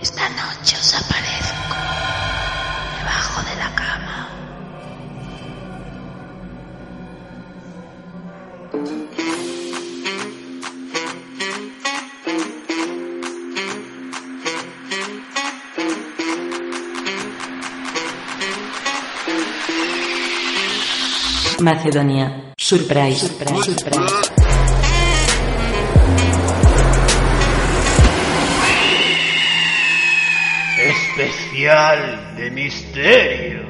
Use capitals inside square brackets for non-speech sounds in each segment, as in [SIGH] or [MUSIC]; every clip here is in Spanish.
Esta noche os aparezco debajo de la cama. Macedonia. Surprise. Surprise. Surprise. Especial de misterios.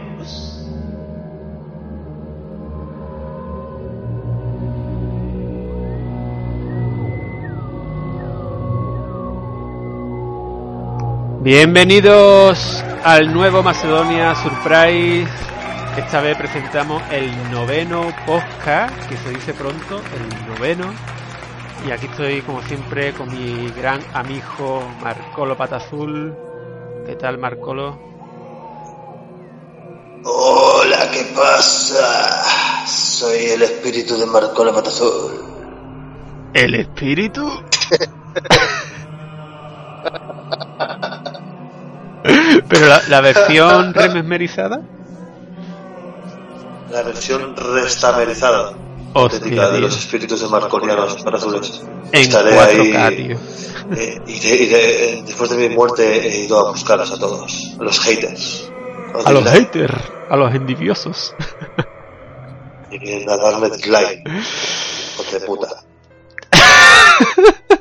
Bienvenidos al nuevo Macedonia Surprise. Esta vez presentamos el noveno podcast, que se dice pronto, el noveno. Y aquí estoy, como siempre, con mi gran amigo Marcolo Patazul. ¿Qué tal, Marcolo? Hola, ¿qué pasa? Soy el espíritu de Marcola Patazul. ¿El espíritu? [LAUGHS] Pero la, la versión [LAUGHS] remesmerizada. La versión restamerizada. Auténtica de los espíritus de Marconianos Patazules. En Estaré 4K, ahí. eh, iré- iré- eh, después de mi muerte he ido a buscarlos a todos. A los haters. A los dislike. haters, a los envidiosos. Y vienen a darme dislike. Hijos de puta. [LAUGHS]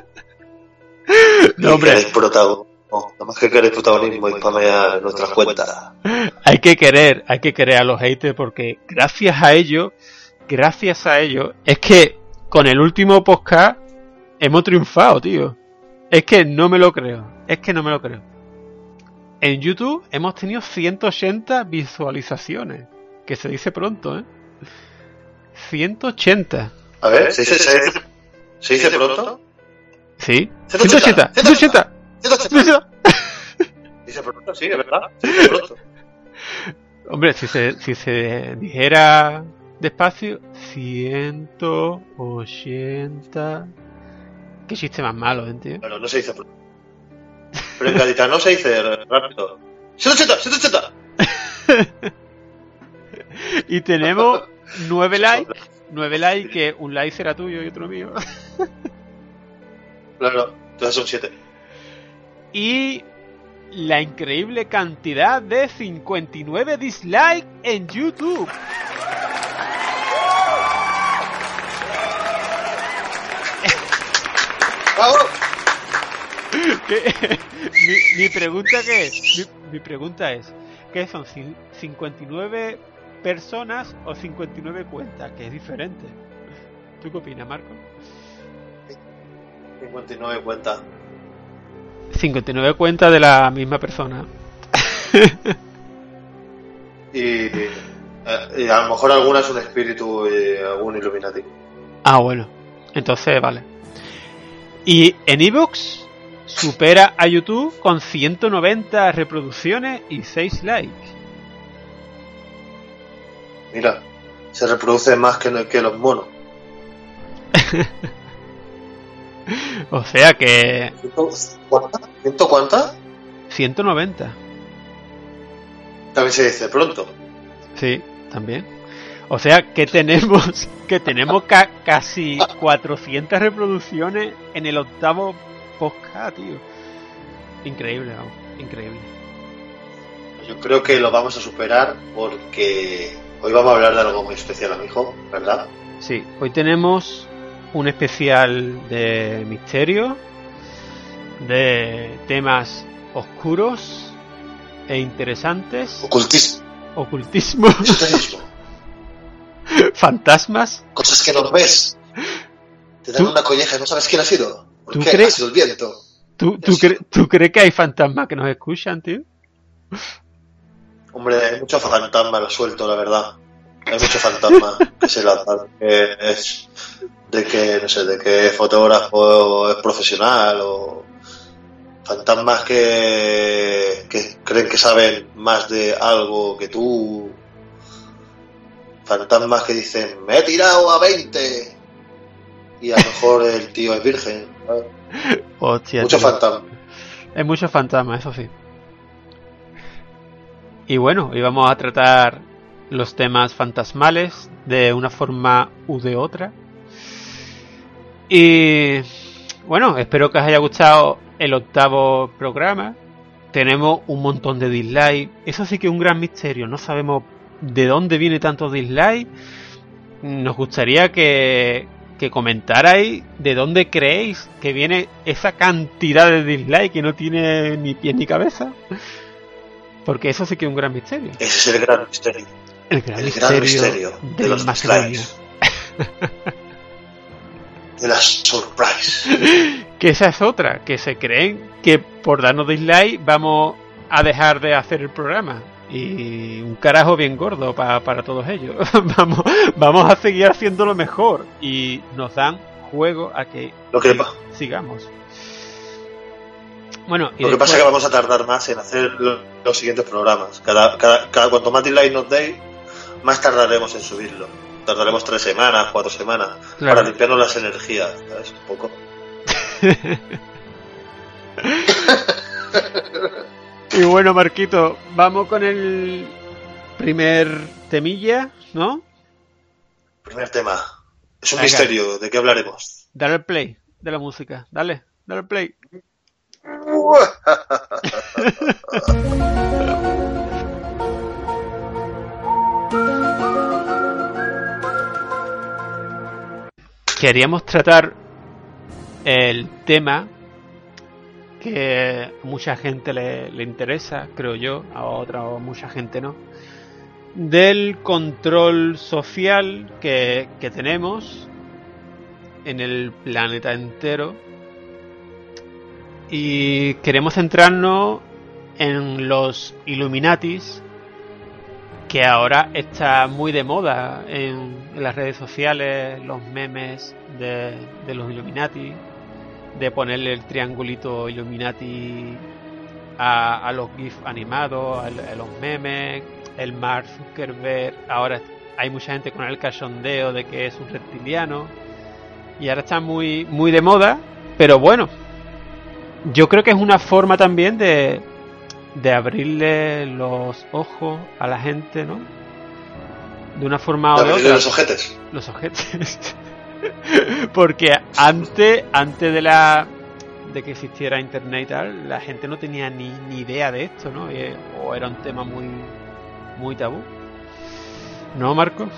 No, hombre, protagonismo. Nada más que queréis protagonismo y spamear nuestras cuentas. hay que querer, hay que querer a los haters porque gracias a ellos, gracias a ellos, es que con el último podcast hemos triunfado, tío. Es que no me lo creo, es que no me lo creo. En YouTube hemos tenido 180 visualizaciones, que se dice pronto, ¿eh? 180. A ver, ¿se dice, se dice, se dice pronto? ¿Sí? 180, 180, 180. 180. Dice pronto, sí, es verdad. Se dice pronto. Hombre, si se, si se dijera despacio, 180. Qué chiste más malo, ¿eh, tío? Bueno, no se dice. Pero en gaditano se dice rápido. 180, 180. [LAUGHS] Y tenemos 9 [LAUGHS] likes. 9 likes, que un like será tuyo y otro mío. [LAUGHS] Claro, entonces son 7. Y la increíble cantidad de 59 dislikes en YouTube. [LAUGHS] Mi, mi pregunta que es, mi, mi pregunta es, ¿qué son cin- 59 personas o 59 cuentas? Que es diferente. ¿Tú qué opinas, Marco? 59 cuentas. 59 cuentas de la misma persona. [LAUGHS] Y, eh, y a lo mejor alguna es un espíritu y algún Illuminati. Ah, bueno. Entonces, vale. Y en Evox supera a YouTube con 190 reproducciones y 6 likes. Mira, se reproduce más que, que los monos. [LAUGHS] O sea que. ¿Ciento cuántas? 190. También se dice pronto. Sí, también. O sea que tenemos [LAUGHS] que tenemos ca- casi 400 reproducciones en el octavo podcast, tío. Increíble, vamos, increíble. Yo creo que lo vamos a superar porque hoy vamos a hablar de algo muy especial, amigo, ¿verdad? Sí, hoy tenemos un especial de misterio, de temas oscuros e interesantes, Ocultismo. ocultismo. ¿Fantasmas? Cosas que no ves. Te dan ¿Tú- una colleja y no sabes quién ha sido. ¿Por ¿Tú qué? crees- Ha sido el viento. ¿Tú, cre- ¿Tú crees que hay fantasmas que nos escuchan, tío? Hombre, hay mucho fantasma lo suelto, la verdad. Hay mucho fantasma que se lanzan. Que es de que, no sé, de que es fotógrafo es profesional o fantasmas que, que creen que saben más de algo que tú. Fantasmas que dicen, me he tirado a 20. Y a lo mejor el tío es virgen. Hostia, Mucho tío. fantasma. Hay muchos fantasmas, eso sí. Y bueno, hoy vamos a tratar los temas fantasmales de una forma u de otra. Y bueno, espero que os haya gustado el octavo programa. Tenemos un montón de dislikes. Eso sí que es un gran misterio. No sabemos de dónde viene tanto dislike. Nos gustaría que, que comentarais de dónde creéis que viene esa cantidad de dislike que no tiene ni pies ni cabeza. Porque eso sí que es un gran misterio. Ese es el gran misterio. El gran El misterio, gran misterio de del los dislikes. [LAUGHS] De la surprise. [LAUGHS] Que esa es otra, que se creen que por darnos dislike vamos a dejar de hacer el programa. Y un carajo bien gordo pa- para todos ellos. [LAUGHS] vamos, vamos a seguir haciéndolo mejor. Y nos dan juego a que Lo que, sigamos. Bueno, y lo que pasa es que vamos a tardar más en hacer lo- los siguientes programas. Cada, cada, cada- cuanto más dislike nos deis, más tardaremos en subirlo. Tardaremos tres semanas, cuatro semanas, Claro. para limpiarnos las energías. ¿sabes? Un poco. [LAUGHS] Y bueno, Marquito, vamos con el primer temilla, ¿no? Primer tema. Es un Venga. misterio. ¿De qué hablaremos? Dale al play de la música. Dale, dale al play. [LAUGHS] Queríamos tratar el tema que a mucha gente le, le interesa, creo yo, a otra o mucha gente no, del control social que, que tenemos en el planeta entero. Y queremos centrarnos en los Illuminatis que ahora está muy de moda en, en las redes sociales, los memes de, de los Illuminati, de ponerle el triangulito Illuminati a, a los GIF animados, a, a los memes, el Mark Zuckerberg, ahora hay mucha gente con el cachondeo de que es un reptiliano y ahora está muy, muy de moda, pero bueno, yo creo que es una forma también de, de abrirle los ojos a la gente, ¿no? De una forma o De otra. los ojetes. Los ojetes. [LAUGHS] [LAUGHS] Porque antes, antes de la de que existiera internet y tal, la gente no tenía ni, ni idea de esto, ¿no? O era un tema muy muy tabú. ¿No, Marco?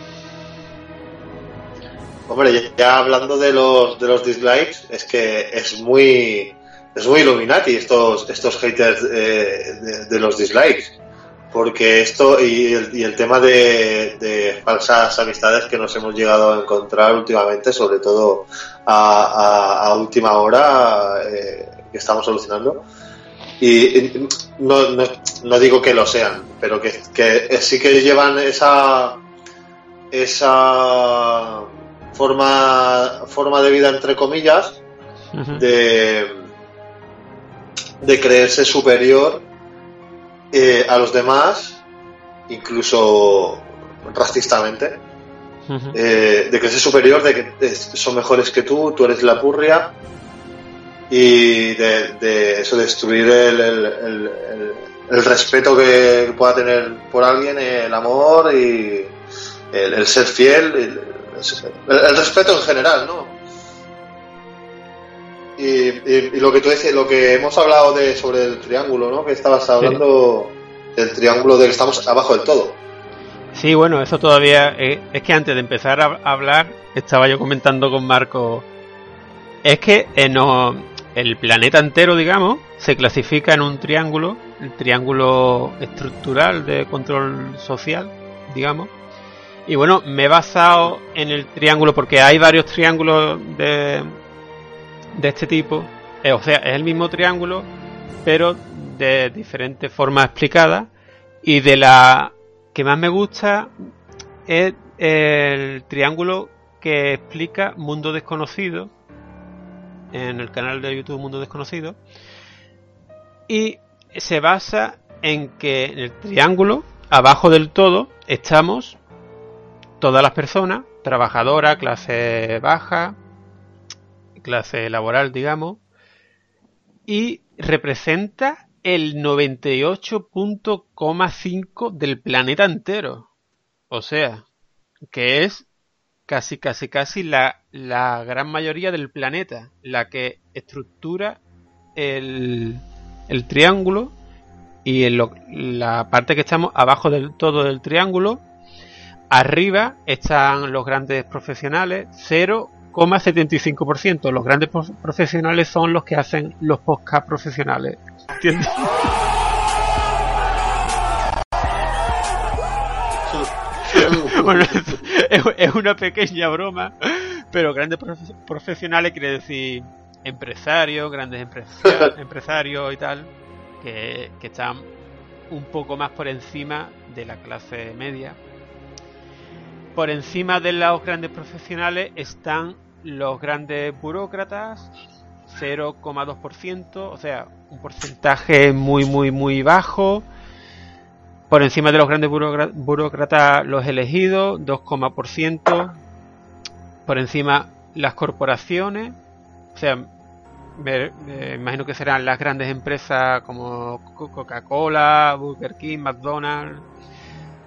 Hombre, ya, hablando de los, de los dislikes, es que es muy, es muy Illuminati estos, estos haters eh, de los dislikes. Porque esto y el, y el tema de, de falsas amistades que nos hemos llegado a encontrar últimamente, sobre todo a, a- a última hora, eh, que estamos solucionando. Y, y no, no, no digo que lo sean, pero que, que sí que llevan esa, esa forma, forma de vida, entre comillas, de creerse superior eh, a los demás, incluso racistamente, eh, de creerse superior, de que es- son mejores que tú, tú eres la purria, y de, de eso, destruir el, el, el- el- respeto que pueda tener por alguien, el amor y el, ser fiel, el, el- el respeto en general, ¿no? Y, y- y lo que tú decías, lo que hemos hablado de sobre el triángulo, ¿no? Que estabas hablando del triángulo de que estamos abajo del todo. Sí, bueno, eso todavía. eh, es que antes de empezar a hablar, estaba yo comentando con Marco. Es que eh, no, el planeta entero, digamos, se clasifica en un triángulo, el triángulo estructural de control social, digamos. Y bueno, me he basado en el triángulo porque hay varios triángulos de, de este tipo. Eh, o sea, es el mismo triángulo, pero de diferentes formas explicadas. Y de la que más me gusta es el triángulo que explica Mundo Desconocido en el canal de YouTube Mundo Desconocido. Y se basa en que en el triángulo, abajo del todo, estamos todas las personas, trabajadora, clase baja, clase laboral, digamos, y representa el 98.5 del planeta entero. O sea, que es casi, casi, casi la, gran mayoría del planeta, la que estructura el, triángulo y en la parte que estamos abajo del todo del triángulo, arriba están los grandes profesionales, 0,75%. Los grandes prof- profesionales son los que hacen los podcast profesionales. ¿Entiendes? [LAUGHS] Bueno, es, es una pequeña broma, pero grandes profe- profesionales quiere decir empresarios, grandes empresia- [LAUGHS] empresarios y tal, que, que están un poco más por encima de la clase media. Por encima de los grandes profesionales están los grandes burócratas, 0,2%, o sea, un porcentaje muy, muy, muy bajo. Por encima de los grandes burócra- burócratas, los elegidos, 2,%. Por encima, las corporaciones, o sea, me, imagino que serán las grandes empresas como Co- Coca-Cola, Burger King, McDonald's,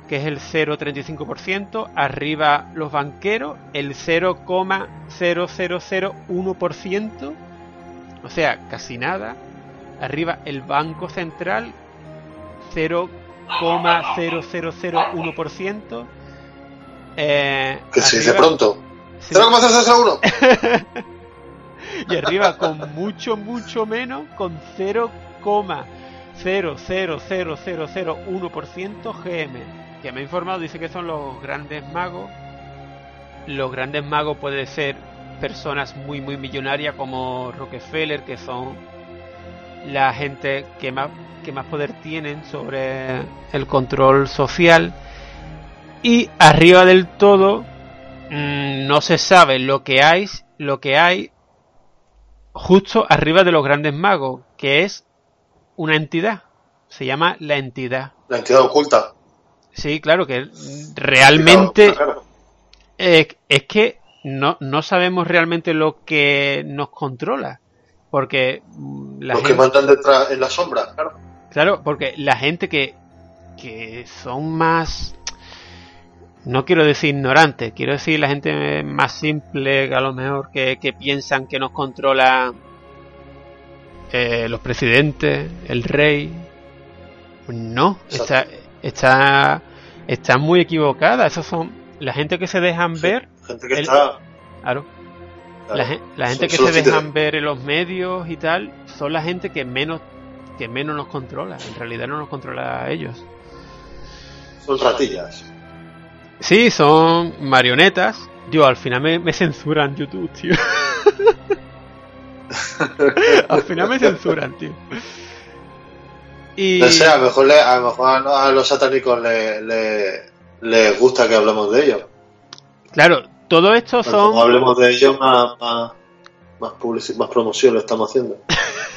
que es el 0,35%. Arriba, los banqueros, el 0,0001%, o sea, casi nada. Arriba, el Banco Central, 0,0001%. Eh, Que se dice pronto. sí. 0,001. [LAUGHS] y arriba con mucho, mucho menos, con 0,0000001% GM. Que me ha informado, dice que son los grandes magos. Los grandes magos pueden ser personas muy, muy millonarias como Rockefeller, que son la gente que más, que más poder tienen sobre el control social. Y arriba del todo mm, no se sabe lo que hay, lo que hay justo arriba de los grandes magos, que es una entidad. Se llama la entidad. La entidad oculta. Sí, claro que realmente Claro, claro. eh, es que no, no sabemos realmente lo que nos controla. Porque mm, la Los que gente, mandan detrás en la sombra. Claro. claro, porque la gente que, que son más, no quiero decir ignorantes, quiero decir la gente más simple, que a lo mejor que, que piensan que nos controla eh, los presidentes, el rey. No, está, Exacto. Está, está muy equivocada. Esos son la gente que se dejan ver, Gente que El- está. claro, claro. la, gen- la gente Son- que se dejan ver en los medios y tal, son la gente que menos que menos nos controla. En realidad no nos controla a ellos. Son ratillas. Sí, son marionetas. Dios, al final me, me censuran YouTube, tío. [LAUGHS] al final me censuran, tío. Y No sé, a lo mejor, le- a, lo mejor a los satánicos le, le- les gusta que hablemos de ellos. claro, todo esto son hablemos de ellos, más, más, más, publici- más promoción le estamos haciendo.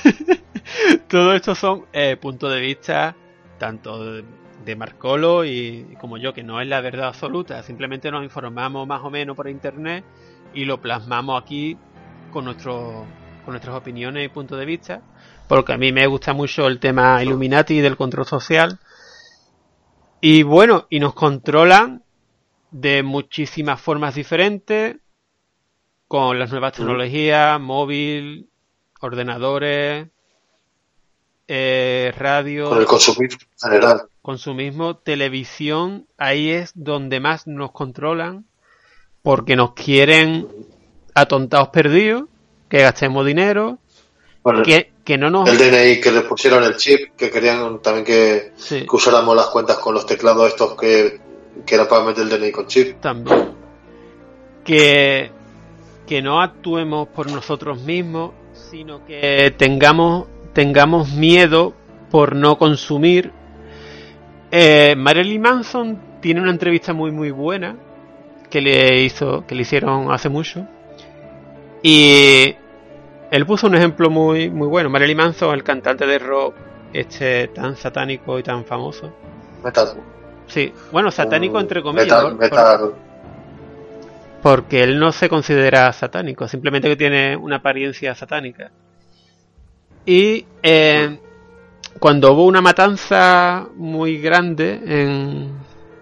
[LAUGHS] todo esto son eh, puntos de vista tanto de, de Marcolo y como yo, que no es la verdad absoluta, simplemente nos informamos más o menos por internet y lo plasmamos aquí con nuestro, con nuestras opiniones y puntos de vista, porque a mí me gusta mucho el tema Illuminati y del control social. Y bueno, y nos controlan de muchísimas formas diferentes, con las nuevas tecnologías, móvil, ordenadores, eh, radio, Con el consumismo en general. consumismo, televisión, ahí es donde más nos controlan, porque nos quieren atontados perdidos, que gastemos dinero, Bueno, que, que no nos... el DNI que le pusieron el chip, que querían también que, Sí, que usáramos las cuentas con los teclados estos que que era para meter el DNI con chip. también. Que, que no actuemos por nosotros mismos, sino que tengamos, tengamos miedo por no consumir. Eh, Marilyn Manson tiene una entrevista muy muy buena que le hizo, que le hicieron hace mucho. Y él puso un ejemplo muy, muy bueno. Marilyn Manson, el cantante de rock este tan satánico y tan famoso. Metal. Sí, bueno, satánico Un entre comillas. Metal, metal. porque él no se considera satánico, simplemente que tiene una apariencia satánica. Y eh, cuando hubo una matanza muy grande en,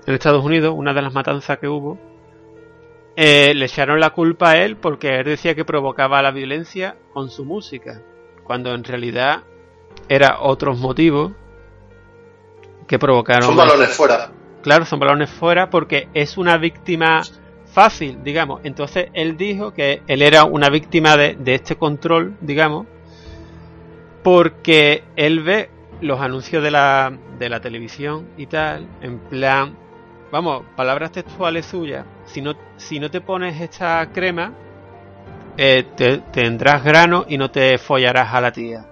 en Estados Unidos, una de las matanzas que hubo, eh, le echaron la culpa a él porque él decía que provocaba la violencia con su música, cuando en realidad era otros motivos que provocaron Son balones fuera. Claro, son balones fuera porque es una víctima fácil, digamos. Entonces él dijo que él era una víctima de, de este control, digamos, porque él ve los anuncios de la, de la televisión y tal, en plan, vamos, palabras textuales suyas, si no, si no te pones esta crema, eh, te, tendrás grano y no te follarás a la tía.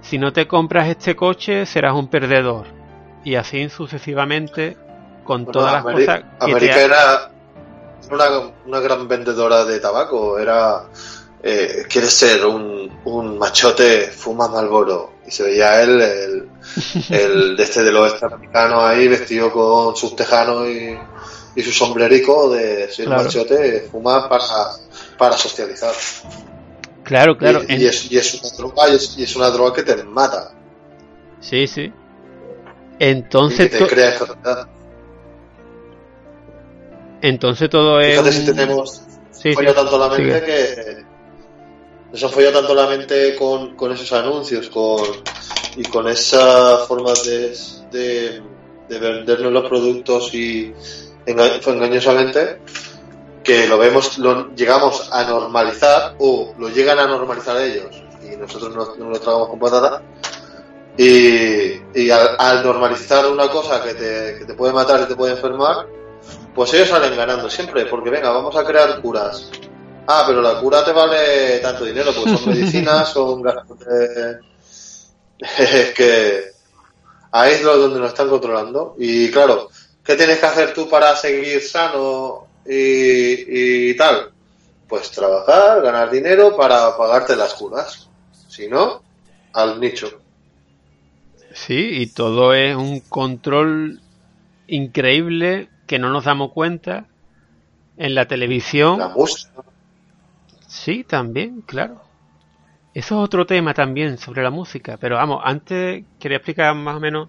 Si no te compras este coche, serás un perdedor. Y así sucesivamente con Bueno, todas las cosas que América te... era una, una gran vendedora de tabaco. Era. Eh, ¿Quieres ser un, un machote? Fuma Malboro. Y se veía él, el, [LAUGHS] el de este del oeste americano ahí, vestido con sus tejanos y, y su sombrerico de ser Claro. machote, fuma para, para socializar. Claro, claro. y, en- y es, y es una droga, y es, y es una droga que te mata. Sí, sí. Y Entonces, que te to- crea enfermedad. entonces todo es... Fíjate si tenemos Sí, sí. tanto la mente que han follado tanto la mente con, con esos anuncios con y con esa forma de, de, de vendernos los productos y enga- engañosamente que lo vemos lo llegamos a normalizar o lo llegan a normalizar ellos y nosotros no, no lo tragamos con patata y, y al, al normalizar una cosa que te, que te puede matar y te puede enfermar pues ellos salen ganando siempre, porque venga, vamos a crear curas. Ah, pero la cura te vale tanto dinero, pues son [LAUGHS] medicinas, son gastos de... [LAUGHS] Es que ahí es donde nos están controlando. Y claro, ¿qué tienes que hacer tú para seguir sano y, y tal? Pues trabajar, ganar dinero para pagarte las curas. Si no, al nicho. Sí, y todo es un control increíble que no nos damos cuenta. En la televisión, La música. sí, también, claro. Eso es otro tema también sobre la música. Pero vamos, antes quería explicar más o menos.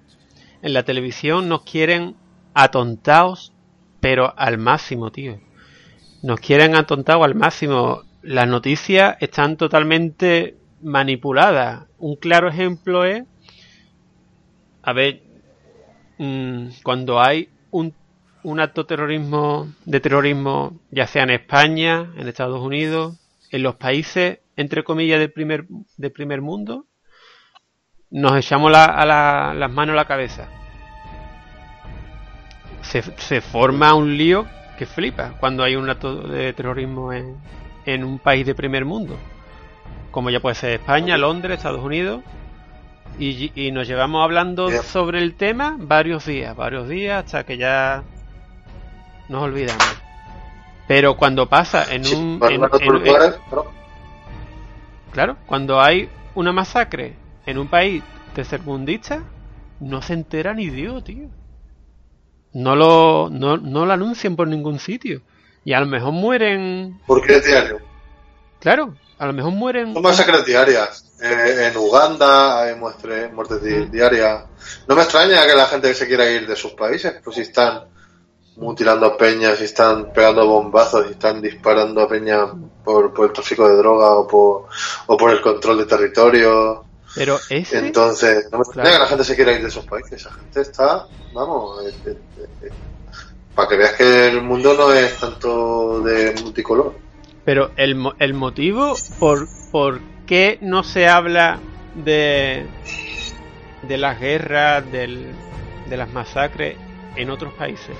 En la televisión nos quieren atontados, pero al máximo, tío. Nos quieren atontados al máximo. Las noticias están totalmente manipuladas. Un claro ejemplo es, a ver, mm, cuando hay un, un acto terrorismo de terrorismo, ya sea en España, en Estados Unidos, en los países entre comillas del primer del primer mundo, nos echamos la- a la- las manos a la cabeza. Se, se forma un lío que flipa cuando hay un acto de terrorismo en, en un país de primer mundo, como ya puede ser España, Londres, Estados Unidos, y, y nos llevamos hablando sobre el tema varios días, varios días hasta que ya nos olvidamos. Pero cuando pasa en Sí, un... en- Claro, cuando hay una masacre en un país tercermundista, no se entera ni Dios, tío. No lo, no, no lo anuncian por ningún sitio. Y a lo mejor mueren. porque es diario. Claro, a lo mejor mueren. Son masacres diarias. Eh, en Uganda hay muestre- muertes di- diarias. No me extraña que la gente se quiera ir de sus países, pues si están mutilando peñas, si están pegando bombazos, si están disparando a peñas por, por el tráfico de droga o por, o por el control de territorio. Pero ese. Entonces, no me Claro. que la gente se quiera ir de esos países. Esa gente está, vamos, eh, eh, eh, para que veas que el mundo no es tanto de multicolor. Pero el, el motivo por, por qué no se habla de, de las guerras, del, de las masacres en otros países.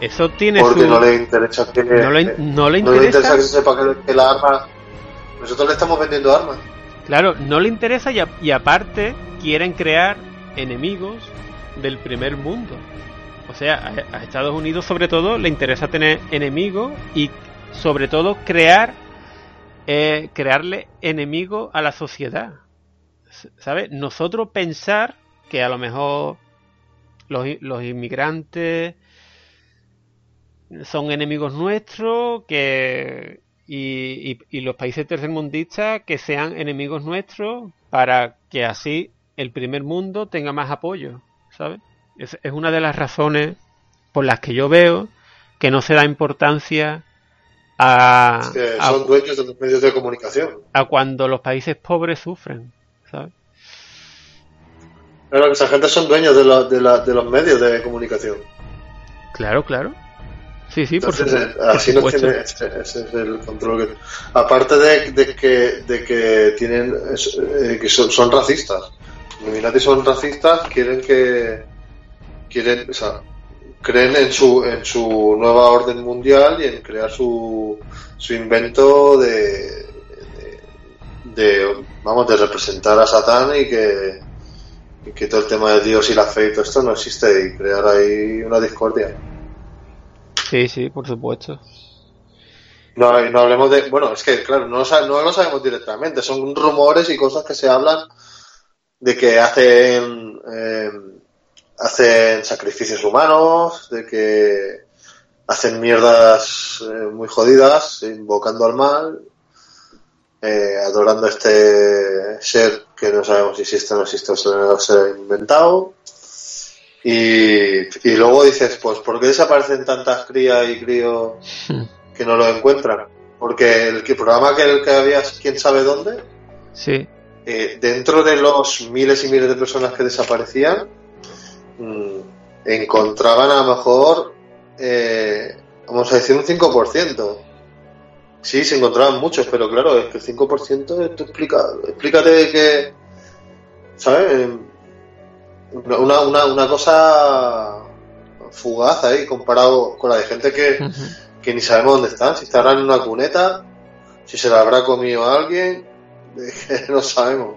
eso tiene Porque su... no le interesa que, no le, no le no le interesa, interesa que se sepa que, que la arma. Nosotros le estamos vendiendo armas. Claro, no le interesa y, a- y aparte quieren crear enemigos del primer mundo. O sea, a, Estados Unidos sobre todo le interesa tener enemigos y sobre todo crear eh, crearle enemigos a la sociedad. ¿Sabes? Nosotros pensar que a lo mejor los, los inmigrantes son enemigos nuestros, que y, y- y los países tercermundistas que sean enemigos nuestros para que así el primer mundo tenga más apoyo, ¿sabes? Es, es una de las razones por las que yo veo que no se da importancia a, Que a- son dueños de los medios de comunicación. a cuando los países pobres sufren, ¿sabes? Claro, que esa gente son dueños de, la- de, la- de los medios de comunicación. Claro, claro. Sí, sí, por Entonces, supuesto. eh, así por no supuesto. tiene, ese, ese es el control que. Aparte de, de que, de que tienen eh, que son, son racistas. Los Illuminati son racistas, quieren que. quieren, o sea, creen en su, en su nueva orden mundial y en crear su, su invento de, de, de, vamos, de representar a Satán y que, y que todo el tema de Dios y la fe y todo esto no existe y crear ahí una discordia. Sí, sí, por supuesto. No, no hablemos de. Bueno, es que, claro, no lo, no lo sabemos directamente. Son rumores y cosas que se hablan de que hacen. eh, hacen sacrificios humanos, de que hacen mierdas eh, muy jodidas, invocando al mal, eh, adorando este ser que no sabemos si existe o no existe o se lo ha inventado. Y, y luego dices, pues, ¿por qué desaparecen tantas crías y críos que no lo encuentran? Porque el programa que, el que había, quién sabe dónde, Sí, eh, dentro de los miles y miles de personas que desaparecían, mm, encontraban a lo mejor, eh, vamos a decir, un 5%. Sí, se encontraban muchos, pero claro, es que el 5%, esto explica, explícate que, ¿sabes? Una, una, una, cosa fugaz ahí comparado con la de gente que, que ni sabemos dónde están, si estarán en una cuneta, si se la habrá comido alguien, que [LAUGHS] no sabemos.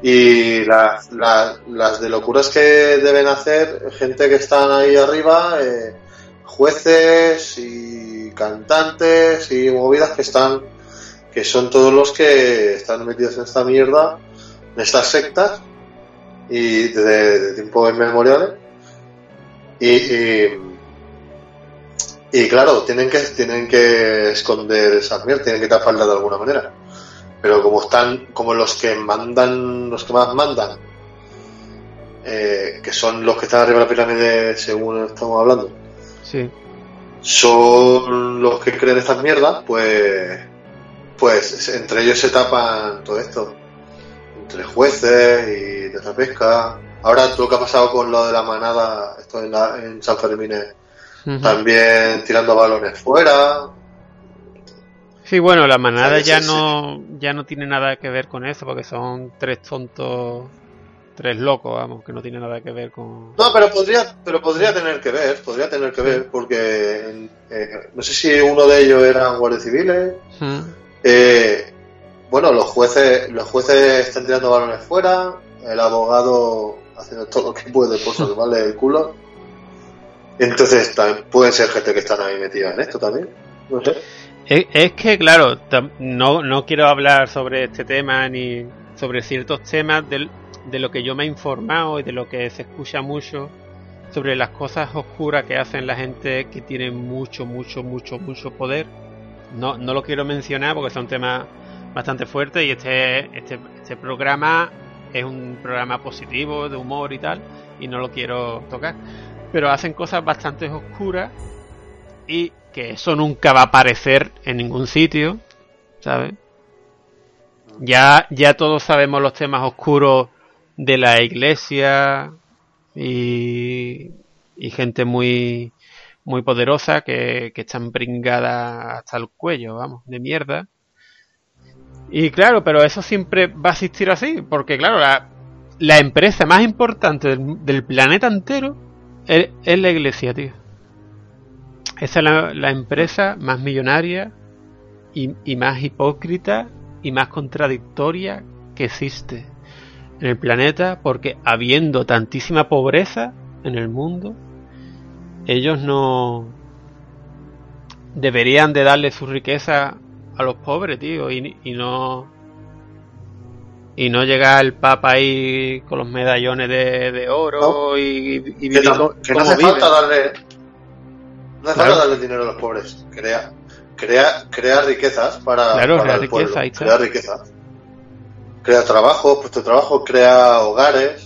Y las, las, las de locuras que deben hacer gente que están ahí arriba, eh, jueces y cantantes y movidas que están, que son todos los que están metidos en esta mierda, en estas sectas, y desde de tiempos inmemoriales. Y, y, y claro, tienen que, tienen que esconder esas mierdas, tienen que taparlas de alguna manera. Pero como están, como los que mandan, los que más mandan, eh, que son los que están arriba de la pirámide según estamos hablando, sí. son los que creen estas mierdas, pues, pues entre ellos se tapan todo esto. Entre jueces y de la pesca. Ahora todo lo que ha pasado con lo de la manada, esto en, la- en San Fermín, también tirando balones fuera. Sí, bueno, la manada ya no ya no tiene nada que ver con eso, porque son tres tontos, tres locos, vamos, que no tiene nada que ver con... No, pero podría, pero podría tener que ver, podría tener que ver, porque eh, no sé si uno de ellos eran guardias civiles. Ujú. Eh, bueno, los jueces, los jueces están tirando balones fuera, el abogado haciendo todo lo que puede por [LAUGHS] salvarle el culo. Entonces también pueden ser gente que están ahí metida en esto también. No sé. Es, es que, claro, no, no quiero hablar sobre este tema ni sobre ciertos temas del- de lo que yo me he informado y de lo que se escucha mucho sobre las cosas oscuras que hacen la gente que tiene mucho, mucho, mucho, mucho poder. No, no lo quiero mencionar porque son temas bastante fuertes y este, este, este programa es un programa positivo, de humor y tal, y no lo quiero tocar. Pero hacen cosas bastante oscuras y que eso nunca va a aparecer en ningún sitio, ¿sabes? Ya, ya todos sabemos los temas oscuros de la iglesia y, y gente muy muy poderosa que, que están pringadas hasta el cuello, vamos, de mierda. Y claro, pero eso siempre va a existir así, porque claro, la, la empresa más importante del, planeta entero es, es la iglesia, tío. Esa es la, la empresa más millonaria y, y más hipócrita y más contradictoria que existe en el planeta porque habiendo tantísima pobreza en el mundo, ellos no deberían de darle su riqueza a los pobres, tío, y, y no y no llega el Papa ahí con los medallones de, de oro No. y, y Que no, que no hace vive. falta darle. No hace Claro. falta darle dinero a los pobres. Crea, crea, crea riquezas para, Claro, para crea el riqueza, pueblo. ahí está. Crea riqueza. Crea trabajo, puesto de trabajo, crea hogares.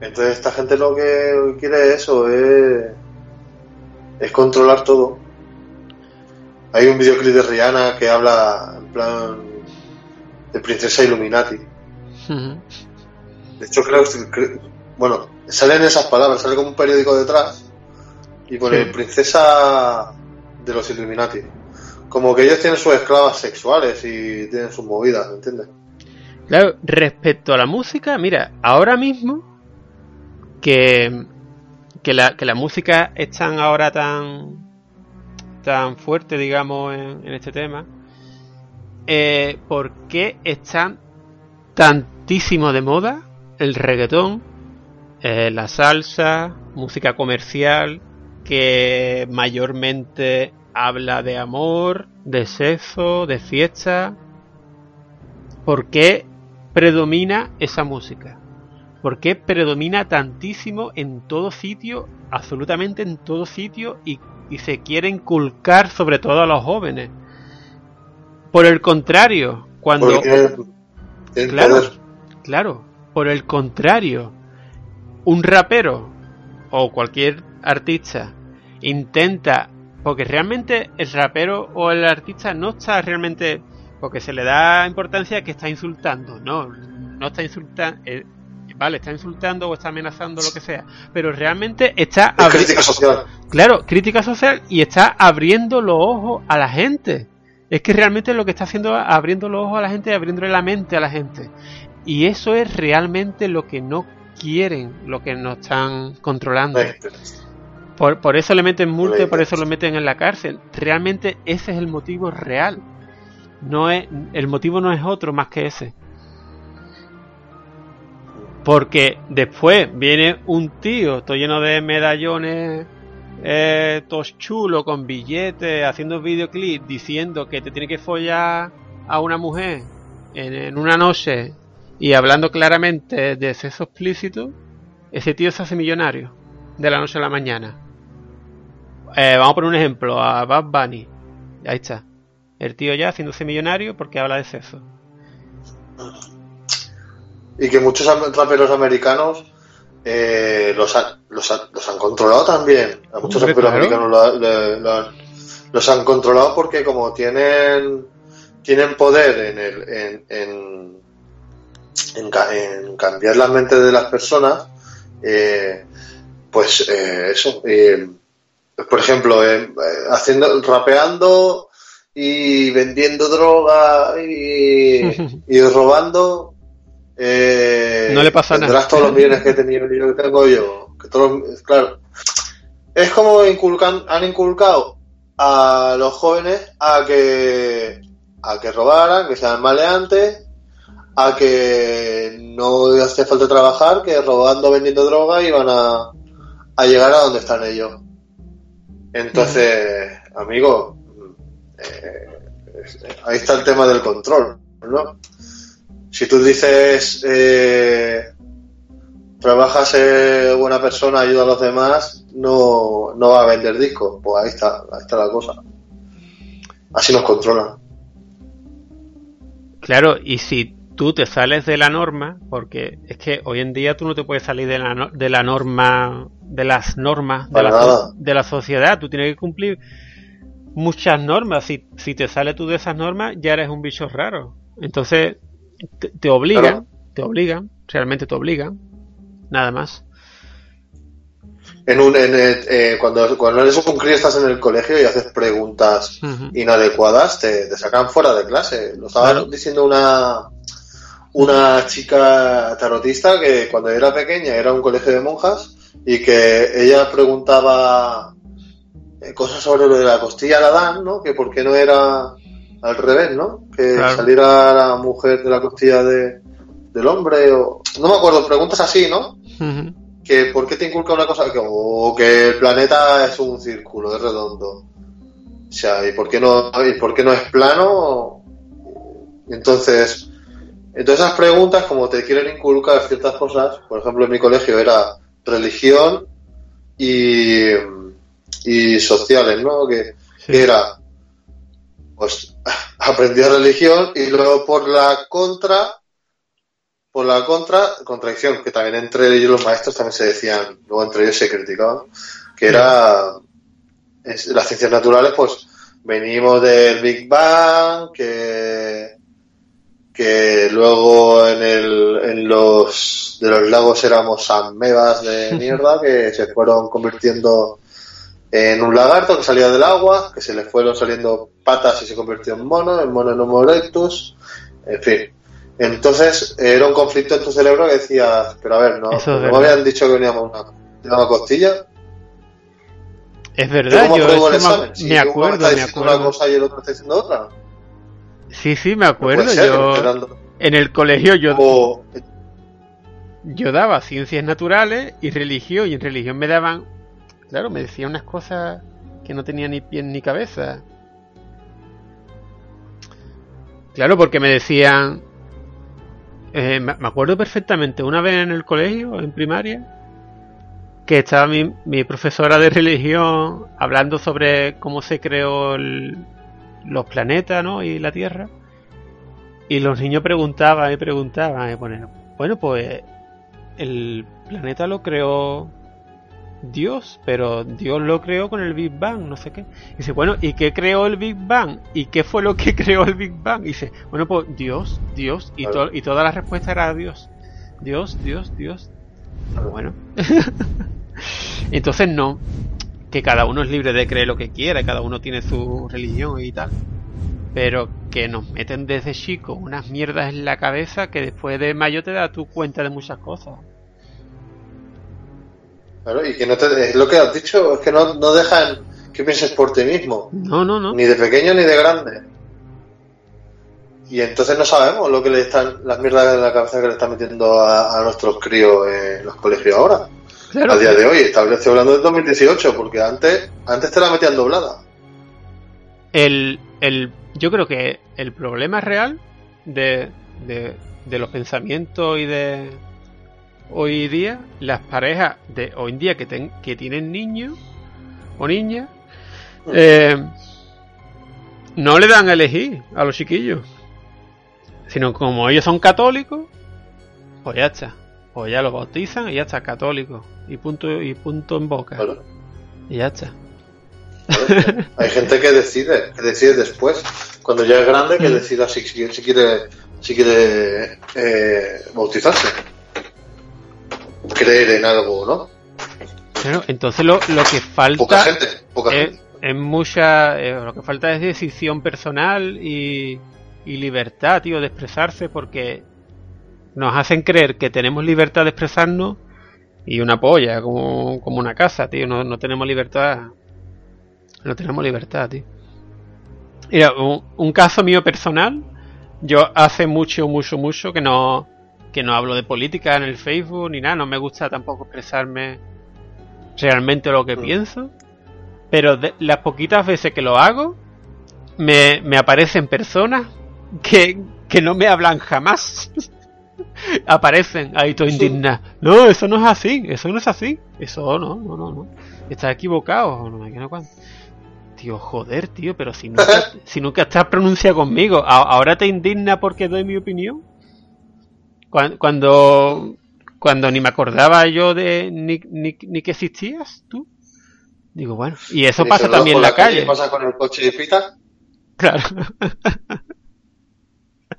Entonces esta gente lo que quiere es eso, es, es controlar todo. Hay un videoclip de Rihanna que habla en plan de princesa Illuminati. De hecho creo que bueno, salen esas palabras, sale como un periódico detrás y pone Sí. princesa de los Illuminati. Como que ellos tienen sus esclavas sexuales y tienen sus movidas, ¿me entiendes? Claro, respecto a la música, mira, ahora mismo que, que, la, que la música es tan ahora tan tan fuerte, digamos, en, este tema, eh, ¿por qué están tantísimo de moda el reggaetón, eh, la salsa, música comercial, que mayormente habla de amor, de sexo, de fiesta? ¿Por qué predomina esa música? ¿Por qué predomina tantísimo en todo sitio, absolutamente en todo sitio, y, y se quiere inculcar sobre todo a los jóvenes? Por el contrario, cuando... Porque Claro. Claro, por el contrario, un rapero o cualquier artista intenta, porque realmente el rapero o el artista no está realmente, porque se le da importancia que está insultando, no, no está insultando, vale, está insultando o está amenazando lo que sea, pero realmente está Es crítica social. Claro, crítica social y está abriendo los ojos a la gente. Es que realmente lo que está haciendo es abriendo los ojos a la gente y abriéndole la mente a la gente. Y eso es realmente lo que no quieren, lo que nos están controlando. Por, por eso le meten multa por eso lo meten en la cárcel. Realmente ese es el motivo real. No es, el motivo no es otro más que ese. Porque después viene un tío, todo lleno de medallones, eh, tos chulo, con billetes, haciendo videoclips, diciendo que te tiene que follar a una mujer en, una noche y hablando claramente de sexo explícito, ese tío se hace millonario de la noche a la mañana. Eh, vamos a poner un ejemplo, a Bad Bunny. Ahí está. El tío ya haciéndose millonario porque habla de sexo. Y que muchos raperos americanos eh, los, han, los, han, los han controlado también. A muchos raperos claro. americanos lo- le- lo han- los han controlado porque como tienen tienen poder en el en, en, en ca- en cambiar la mente de las personas, eh, pues eh, eso. por ejemplo, haciendo rapeando y vendiendo droga y, [LAUGHS] y robando. Eh, No le pasa nada. tendrás todos los millones que he tenido yo que tengo yo. Que todos, los- claro. Es como inculcan, han inculcado a los jóvenes a que a que robaran, que sean maleantes, a que no hace falta trabajar, que robando, vendiendo droga iban a, a llegar a donde están ellos. Entonces, amigo, eh, ahí está el tema del control, ¿no? Si tú dices, eh, trabajas ser buena persona, ayuda a los demás, no, no va a vender discos. Pues ahí está, ahí está la cosa. Así nos controlan. Claro, y si tú te sales de la norma, porque es que hoy en día tú no te puedes salir de la, de la norma, de las normas de la, de la sociedad, tú tienes que cumplir muchas normas. Si, si te sales tú de esas normas, ya eres un bicho raro. Entonces, te, te obligan, Claro. te obligan, realmente te obligan, nada más. En un, en, eh, eh, cuando, cuando eres un crío estás en el colegio y haces preguntas inadecuadas, te, te sacan fuera de clase. Lo estaba Claro. diciendo una, una chica tarotista que cuando era pequeña era un colegio de monjas y que ella preguntaba eh, cosas sobre lo de la costilla de Adán, ¿no? Que por qué no era al revés, ¿no? Que Claro. saliera la mujer de la costilla de, del hombre o... No me acuerdo, preguntas así, ¿no? Que por qué te inculca una cosa que, o que el planeta es un círculo, es redondo. O sea, ¿y por qué no, y por qué no es plano? Entonces, entonces esas preguntas, como te quieren inculcar ciertas cosas, por ejemplo en mi colegio era religión y, y sociales, ¿no? Que, Sí. que era, pues, [LAUGHS] aprendía religión y luego por la contra, por la contra, contradicción, que también entre ellos los maestros también se decían, luego entre ellos se criticaban, que era las ciencias naturales, pues venimos del Big Bang, que que luego en, el, en los de los lagos éramos amebas de mierda que se fueron convirtiendo en un lagarto que salía del agua, que se le fueron saliendo patas y se convirtió en mono, en mono en Homo erectus, en fin. Entonces era un conflicto en tu cerebro que decías, pero a ver, ¿no, Eso es ¿no me habían dicho que veníamos una, una costilla? Es verdad, ¿Cómo yo el eso me? Si acuerdo, está me diciendo una acuerdo. cosa y el otro está diciendo otra. Sí, sí, me acuerdo. ser, yo en el colegio yo o- yo daba ciencias naturales y religión y en religión me daban, claro, me decían unas cosas que no tenía ni pie ni cabeza. Claro, porque me decían, eh, me acuerdo perfectamente una vez en el colegio, en primaria, que estaba mi, mi profesora de religión hablando sobre cómo se creó los planetas, ¿no? Y la Tierra. Y los niños preguntaban y preguntaban, y ponían, bueno, pues el planeta lo creó Dios, pero Dios lo creó con el Big Bang, no sé qué. Y dice, bueno, ¿y qué creó el Big Bang? ¿Y qué fue lo que [LAUGHS] creó el Big Bang? Y dice, bueno, pues Dios, Dios, y, to- y toda la respuesta era Dios. Dios, Dios, Dios. Bueno. [LAUGHS] Entonces no, que cada uno es libre de creer lo que quiera, cada uno tiene su religión y tal. Pero que nos meten desde chico unas mierdas en la cabeza que después de mayo te da tu cuenta de muchas cosas. Claro, y que no te, es lo que has dicho, es que no, no dejan que pienses por ti mismo, No, no, no. ni de pequeño ni de grande. Y entonces no sabemos lo que le están, las mierdas en la cabeza que le están metiendo a, a nuestros críos en los colegios ahora, Claro, a día de hoy. Estoy hablando del 2018, porque antes, antes te la metían doblada. el, el, yo creo que el problema real de, de, de los pensamientos y de hoy día, las parejas de hoy en día que, ten- que tienen niños o niñas, eh, no le dan a elegir a los chiquillos, sino como ellos son católicos, pues ya está, pues ya los bautizan y ya está, católico, y punto, y punto en boca, Claro, y ya está. claro. Hay gente que decide, que decide después, cuando ya es grande, que decida si, si- si quiere, si quiere eh, bautizarse. Creer en algo, ¿no? Claro, entonces lo, lo que falta Poca gente, poca es, gente. es mucha. eh, lo que falta es decisión personal y, y libertad, tío, de expresarse, porque nos hacen creer que tenemos libertad de expresarnos y una polla, como, como una casa, tío. No, no tenemos libertad. No tenemos libertad, tío. Mira, un, un caso mío personal. Yo hace mucho, mucho, mucho que no que no hablo de política en el Facebook ni nada. No me gusta tampoco expresarme realmente lo que Mm. pienso. Pero de- las poquitas veces que lo hago, me, me aparecen personas que, que no me hablan jamás. [LAUGHS] aparecen ahí todo indignadas. No, eso no es así, eso no es así. Eso no, no, no, no. Estás equivocado, no me no cuánto. Tío, joder, tío, pero si nunca, [LAUGHS] si nunca estás pronunciado conmigo, ¿a- ¿ahora te indigna porque doy mi opinión? Cuan- Cuando, cuando ni me acordaba yo de ni, ni, ni que existías tú. Digo, bueno, y eso pasa también en la calle. Pasa con el coche y pita. Claro. [LAUGHS]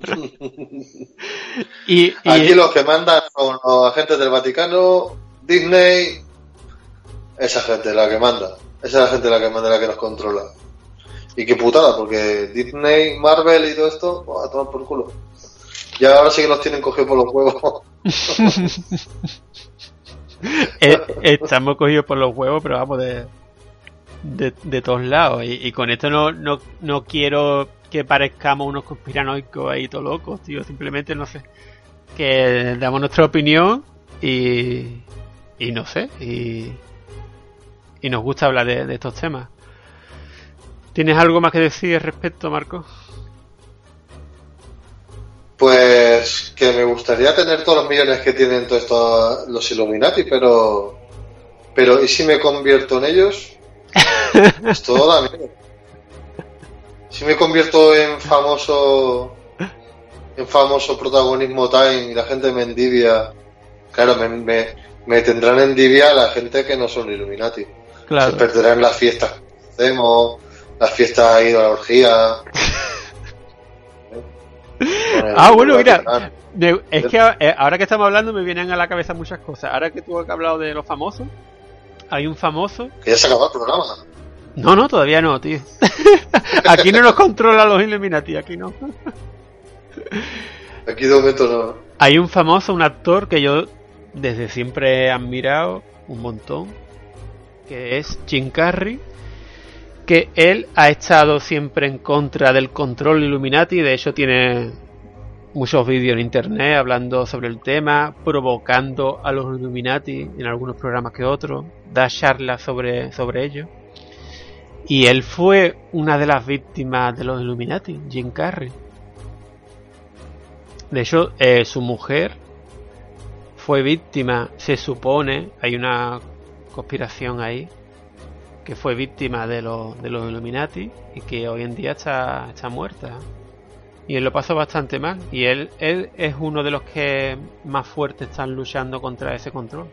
y, y- Aquí los que mandan son los agentes del Vaticano, Disney, esa gente la que manda. Esa es la gente la que manda, la que nos controla. Y qué putada, porque Disney, Marvel y todo esto, buah, a tomar por culo. Ya ahora sí que nos tienen cogido por los huevos. [LAUGHS] eh, estamos cogidos por los huevos, pero vamos de. de, todos lados. Y, con esto no, no, no quiero que parezcamos unos conspiranoicos ahí todo locos, tío. Simplemente, no sé, que damos nuestra opinión y, y no sé, y, y nos gusta hablar de, de estos temas. ¿Tienes algo más que decir al respecto, Marco? Pues que me gustaría tener todos los millones que tienen todos estos los Illuminati, pero pero ¿y si me convierto en ellos? [LAUGHS] Pues todo da miedo. Si me convierto en famoso en famoso protagonismo time y la gente me envidia, claro, me, me, me tendrán envidia la gente que no son Illuminati. Claro. Se perderán las fiestas que hacemos, las fiestas ahí de la orgía. [LAUGHS] Ah, bueno, mira, me- es que eh, ahora que estamos hablando me vienen a la cabeza muchas cosas. Ahora que tú has hablado de los famosos, hay un famoso. Que ya se acabó el programa. No, no, todavía no, tío. [LAUGHS] aquí no nos controla los Illuminati, aquí no. [LAUGHS] Aquí de momento no. Hay un famoso, un actor que yo desde siempre he admirado un montón, que es Jim Carrey, que él ha estado siempre en contra del control Illuminati, de hecho tiene muchos vídeos en internet hablando sobre el tema, provocando a los Illuminati en algunos programas que otros, da charlas sobre, sobre ello. Y él fue una de las víctimas de los Illuminati, Jim Carrey. De hecho, eh, su mujer fue víctima, se supone, hay una conspiración ahí, que fue víctima de, los de los Illuminati y que hoy en día está, está muerta. Y él lo pasó bastante mal. Y él, él es uno de los que más fuertes están luchando contra ese control.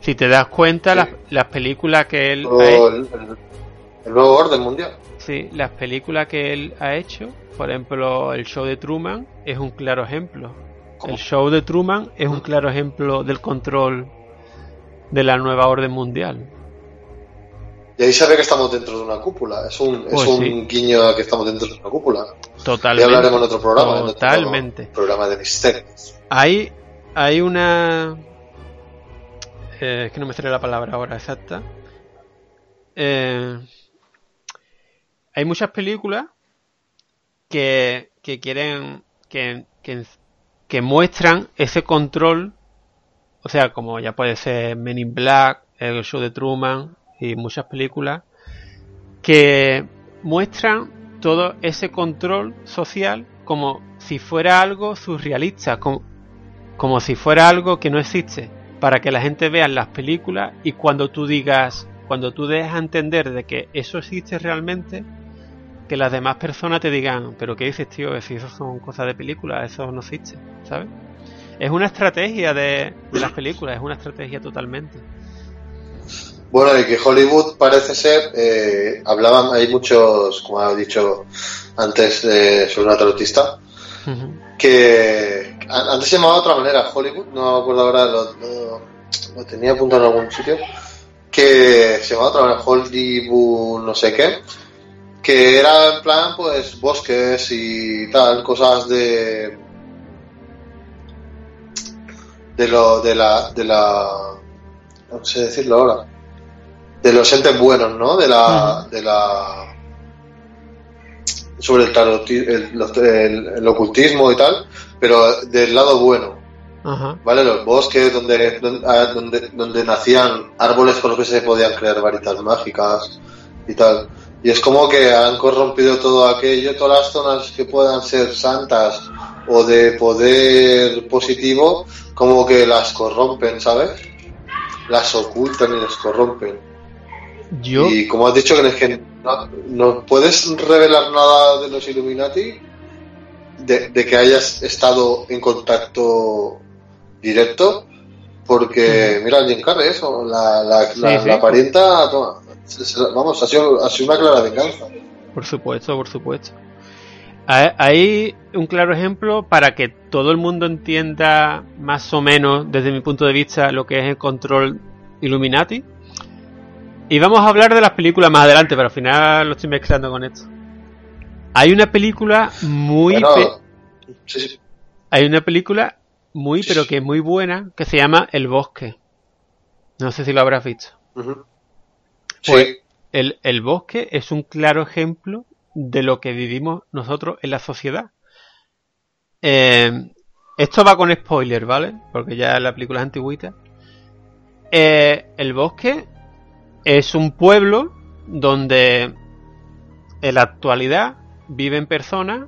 Si te das cuenta, Sí. las, las películas que él ha hecho, el, el- el nuevo orden mundial. Sí, las películas que él ha hecho, por ejemplo, el show de Truman es un claro ejemplo. ¿Cómo? El show de Truman es un claro ejemplo del control de la nueva orden mundial. Y ahí se ve que estamos dentro de una cúpula. Es un, es Pues un sí. guiño a que estamos dentro de una cúpula. Totalmente. hablaremos en otro programa. en otro Totalmente. programa de misterios. Hay, hay una... eh, es que no me sale la palabra ahora exacta. Eh, hay muchas películas que, que quieren... Que, que, que muestran ese control. O sea, como ya puede ser Men in Black, el show de Truman y muchas películas. Que muestran todo ese control social como si fuera algo surrealista, como, como si fuera algo que no existe, para que la gente vea las películas y cuando tú digas, cuando tú dejas entender de que eso existe realmente, que las demás personas te digan, pero ¿qué dices, tío? Si eso son cosas de películas, eso no existe, ¿sabes? Es una estrategia de, de las películas, es una estrategia totalmente. Bueno, y que Hollywood parece ser, eh, hablaban, hay muchos, como ha dicho antes, eh, sobre una tarotista, Ujú. que antes se llamaba de otra manera Hollywood, no me acuerdo ahora, lo, lo- lo tenía apuntado en algún sitio, que se llamaba de otra manera Hollywood no sé qué, que era en plan pues bosques y tal, cosas de de lo de la de la no sé decirlo ahora de los entes buenos, ¿no? De la de la sobre el tarot, el, los- el- el ocultismo y tal, pero del lado bueno. ¿vale? Los bosques donde, donde, ah, donde, donde nacían árboles con los que se podían crear varitas mágicas y tal. Y es como que han corrompido todo aquello, todas las zonas que puedan ser santas o de poder positivo, como que las corrompen, ¿sabes? Las ocultan y las corrompen. Yo, Y como has dicho que no, no puedes revelar nada de los Illuminati, de, de que hayas estado en contacto directo, porque mira Jim Carrey eso, la, la, Sí, la, sí. la parienta, toma, vamos, ha sido, ha sido una clara venganza. Por supuesto, por supuesto. Hay un claro ejemplo para que todo el mundo entienda más o menos, desde mi punto de vista, lo que es el control Illuminati. Y vamos a hablar de las películas más adelante, pero al final lo estoy mezclando con esto. Hay una película muy... Bueno, pe- sí, sí. Hay una película muy, pero que muy buena, que se llama El Bosque. No sé si lo habrás visto. Pues Sí. el, el bosque es un claro ejemplo de lo que vivimos nosotros en la sociedad. Eh, esto va con spoiler, ¿vale? Porque ya la película es antigüita. Eh, el bosque es un pueblo donde en la actualidad viven personas,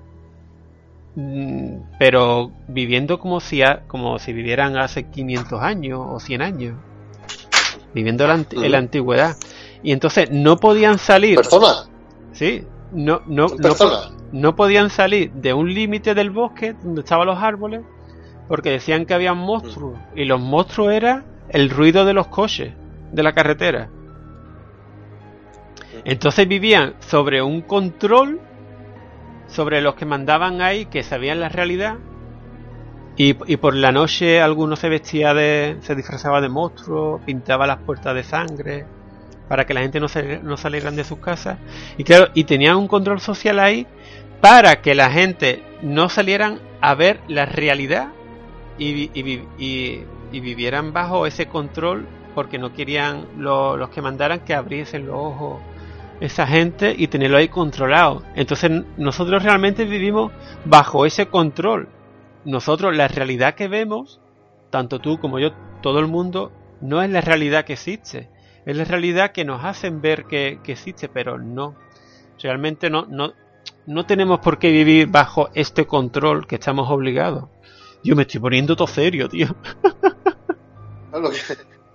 mm, pero viviendo como si, a- como si vivieran hace 500 años o 100 años. Viviendo la en la antigüedad. Y entonces no podían salir. Personas, Sí, no, no, no, no podían salir de un límite del bosque donde estaban los árboles porque decían que había monstruos y los monstruos era el ruido de los coches de la carretera. Entonces vivían sobre un control sobre los que mandaban ahí que sabían la realidad y, y por la noche alguno se vestía de se disfrazaba de monstruo, pintaba las puertas de sangre para que la gente no, se, no salieran de sus casas. Y claro, y tenían un control social ahí para que la gente no salieran a ver la realidad y, vi- y vi- y- y vivieran bajo ese control porque no querían lo- los que mandaran que abriesen los ojos esa gente y tenerlo ahí controlado. Entonces nosotros realmente vivimos bajo ese control. Nosotros la realidad que vemos, tanto tú como yo, todo el mundo, no es la realidad que existe. Es la realidad que nos hacen ver que, que existe, pero no. Realmente no, no, no tenemos por qué vivir bajo este control que estamos obligados. Yo me estoy poniendo todo serio, tío.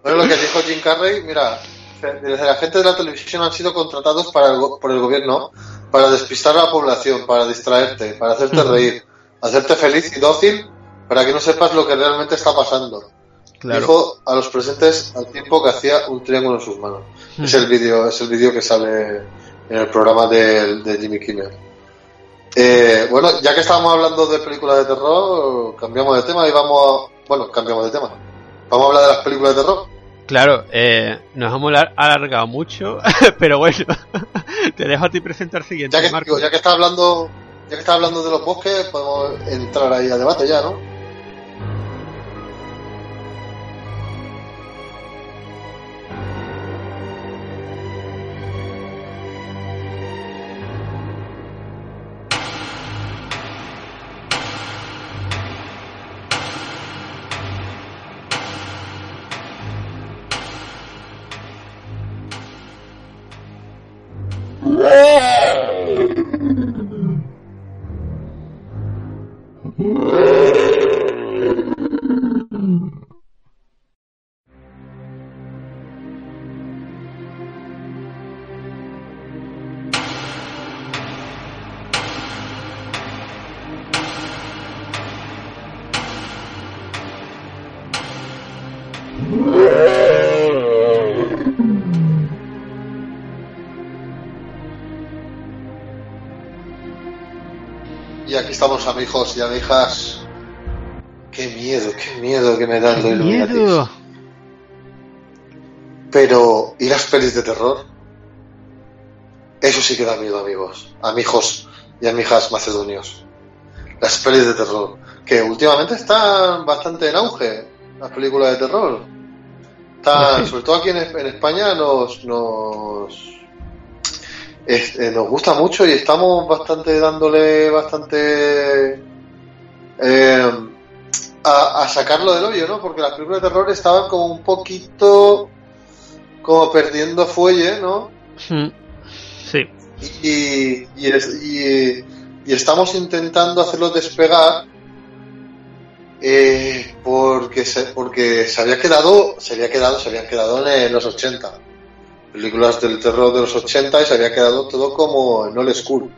Es lo que dijo Jim Carrey, mira, desde la gente de la televisión han sido contratados para el por el gobierno para despistar a la población, para distraerte, para hacerte reír, hacerte feliz y dócil para que no sepas lo que realmente está pasando. Dijo a los presentes al tiempo que hacía un triángulo en sus manos. Es el vídeo, es el vídeo que sale en el programa de, de Jimmy Kimmel. Eh, bueno, ya que estábamos hablando de películas de terror, cambiamos de tema y vamos a, bueno, cambiamos de tema. Vamos a hablar de las películas de terror. Claro, eh, nos hemos alar- alargado mucho, [LAUGHS] pero bueno, [LAUGHS] te dejo a ti presentar siguiente, Ya que, Marco. digo, ya que está hablando, ya que está hablando de los bosques, podemos entrar ahí a debate ya, ¿no? Y estamos amigos y amigas. Qué miedo, qué miedo que me dan los ¡Qué Illuminatis. miedo! Pero, ¿y las pelis de terror? Eso sí que da miedo, amigos, amigos y amigas macedonios. Las pelis de terror, que últimamente están bastante en auge, las películas de terror. Están, [LAUGHS] sobre todo aquí en, en España nos, nos, es- eh, nos gusta mucho y estamos bastante dándole bastante eh, a, a sacarlo del hoyo, ¿no? Porque las películas de terror estaban como un poquito como perdiendo fuelle, ¿no? Mm, Sí, Y, y, es- y- y estamos intentando hacerlo despegar eh, porque se, porque se había quedado, se había quedado, se habían quedado en los 80 películas del terror de los 80 y se había quedado todo como en old school.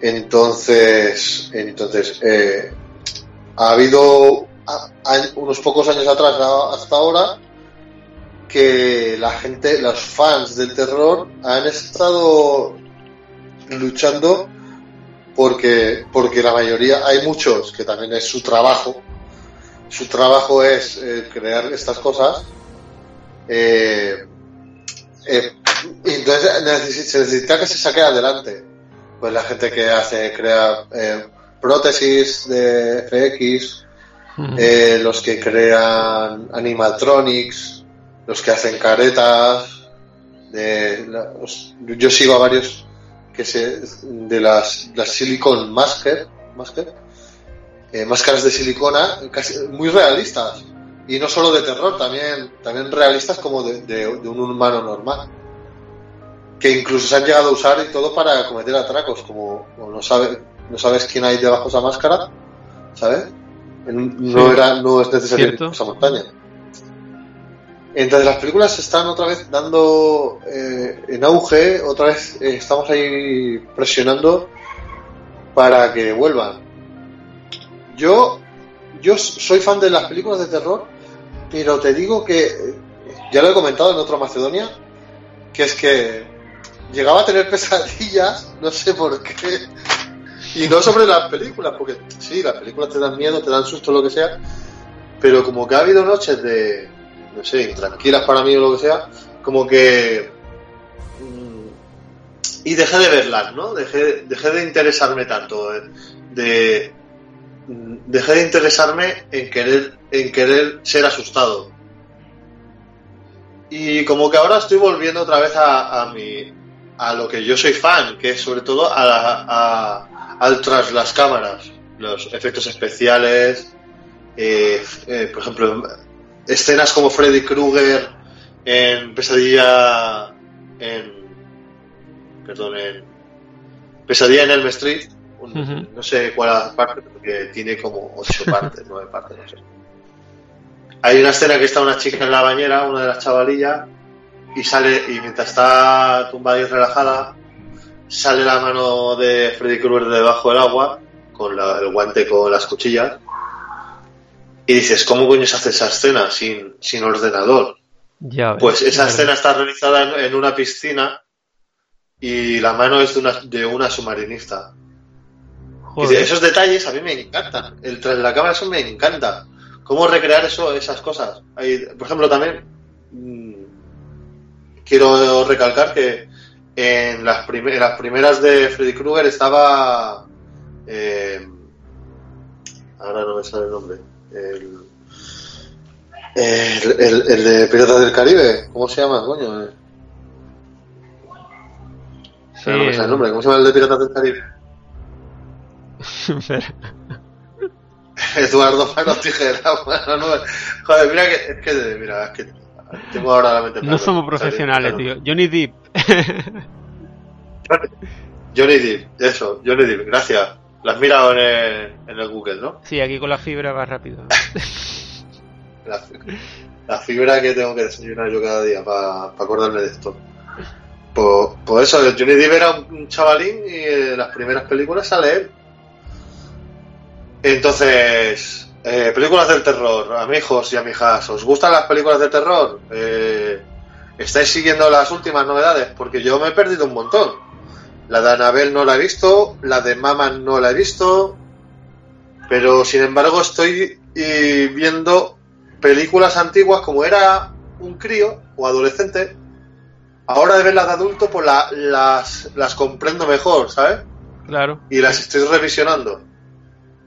Entonces, entonces eh, ha habido unos pocos años atrás hasta ahora que la gente, los fans del terror han estado luchando porque, porque la mayoría, hay muchos que también es su trabajo, su trabajo es eh, crear estas cosas, eh, eh, y entonces necesi- se necesita que se saque adelante. Pues la gente que hace, crea eh, prótesis de FX, eh, los que crean animatronics, los que hacen caretas de la- yo sigo a varios que se de las, las silicon masker, masker eh, máscaras de silicona casi muy realistas y no solo de terror también también realistas como de, de- de un humano normal que incluso se han llegado a usar y todo para cometer atracos como, como no sabes no sabes quién hay debajo de esa máscara sabes no Sí. era no es necesario ir esa montaña entonces las películas están otra vez dando eh, en auge, otra vez eh, estamos ahí presionando para que vuelvan. Yo, yo soy fan de las películas de terror, pero te digo que, ya lo he comentado en otro Macedonia, que es que llegaba a tener [LAUGHS] pesadillas, no sé por qué, y no sobre las películas, porque sí, las películas te dan miedo, te dan susto, lo que sea, pero como que ha habido noches de, no sé, intranquilas para mí o lo que sea, como que... mm, Y dejé de verlas, ¿no? Dejé, dejé de interesarme tanto, eh, de... mm, Dejé de interesarme en querer, en querer ser asustado. Y como que ahora estoy volviendo otra vez a, a mi, a lo que yo soy fan, que es sobre todo a, la- a- al tras las cámaras, los efectos especiales, eh, eh, por ejemplo, escenas como Freddy Krueger en Pesadilla en perdón en Pesadilla en Elm Street un- no sé cuál parte porque tiene como ocho partes nueve partes no sé hay una escena que está una chica en la bañera una de las chavalillas y sale y mientras está tumbada y relajada sale la mano de Freddy Krueger de debajo del agua con la- el guante con las cuchillas y dices, ¿cómo coño se hace esa escena sin, sin ordenador? Ya ves, Pues esa es escena está realizada en, en una piscina y la mano es de una, de una submarinista. Y de esos detalles a mí me encantan. El tras la cámara eso me encanta. ¿Cómo recrear eso, esas cosas? Hay, por ejemplo, también mm, quiero recalcar que en las, prim- en las primeras de Freddy Krueger estaba... eh, ahora no me sale el nombre. El, el, el- el de Piratas del Caribe. ¿Cómo se llama, coño? Eh, Sí, no me sale el nombre. ¿Cómo se llama el de Piratas del Caribe? [LAUGHS] [LAUGHS] Eduardo Manos [LAUGHS] Tijera. Bueno, no, joder, mira que, es que, mira, es que tengo ahora la mente. en no somos profesionales, tío. Johnny Depp. Johnny Depp, eso, Johnny Depp, gracias. Las has mirado en el, en el Google, ¿no? sí, aquí con la fibra va rápido. [LAUGHS] La, la fibra que tengo que desayunar yo cada día para acordarme de esto. Por, por eso, Johnny Depp era un, un chavalín y en las primeras películas sale él. Entonces, eh, películas del terror, amigos y amigas, ¿os gustan las películas de terror? Eh, ¿Estáis siguiendo las últimas novedades? Porque yo me he perdido un montón. La de Annabelle no la he visto, la de Mama no la he visto, pero sin embargo estoy eh, viendo películas antiguas como era un crío o adolescente. Ahora de verlas de adulto, pues la- las, las comprendo mejor, ¿sabes? Claro. y las estoy revisionando.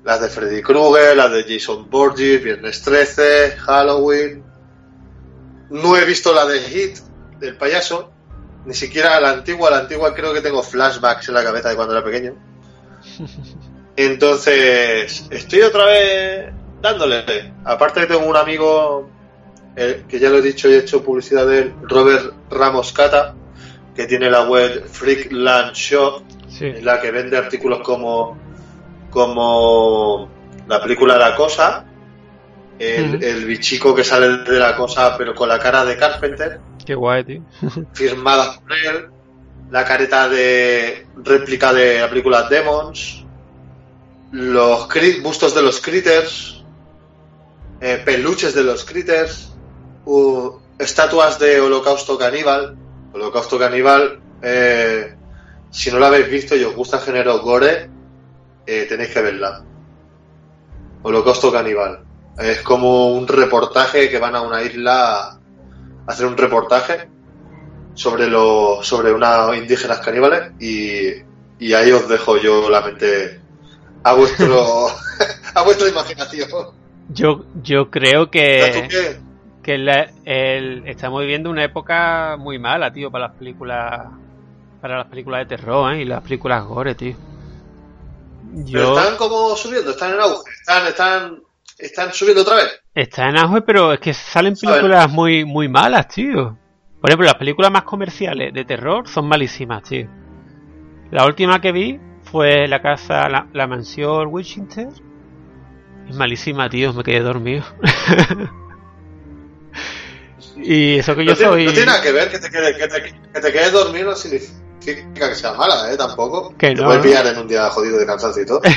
Las de Freddy Krueger, las de Jason Borges, Viernes 13, Halloween. No he visto la de Hit, del payaso. Ni siquiera la antigua. La antigua creo que tengo flashbacks en la cabeza de cuando era pequeño. [LAUGHS] Entonces, estoy otra vez dándole. Aparte tengo un amigo, eh, que ya lo he dicho y he hecho publicidad de él, Robert Ramos Cata, que tiene la web Freakland Shop, Sí. en la que vende artículos como como la película La Cosa, el, bichico que sale de la cosa pero con la cara de Carpenter, Qué guay, tío. [LAUGHS] firmada por él, la careta de réplica de la película Demons, los bustos de los critters, eh, peluches de los critters, estatuas de Holocausto Caníbal. Holocausto Caníbal, eh, si no la habéis visto y os gusta el género gore, eh, tenéis que verla. Holocausto Caníbal. Es como un reportaje que van a una isla a hacer un reportaje sobre lo sobre unas indígenas caníbales y, y ahí os dejo yo la mente a vuestro [LAUGHS] [LAUGHS] a vuestra imaginación. Yo, yo creo ¿Tú que. que la- el- estamos viviendo una época muy mala, tío, para las películas para las películas de terror ¿eh? y las películas gore, tío. Pero están como subiendo, están en auge, están, están, están subiendo otra vez. está en auge, pero es que salen películas muy muy malas, tío. Por ejemplo, las películas más comerciales de terror son malísimas, tío. La última que vi fue la casa, la, la mansión Winchester. Es malísima, tío, me quedé dormido. [LAUGHS] y eso que yo tiene, soy... no tiene nada que ver que te, quede- que te, que te quedes dormido no significa que sea mala, ¿eh? Tampoco. Que te no, puede ¿no? pillar en un día jodido de cansancio y todo. [LAUGHS]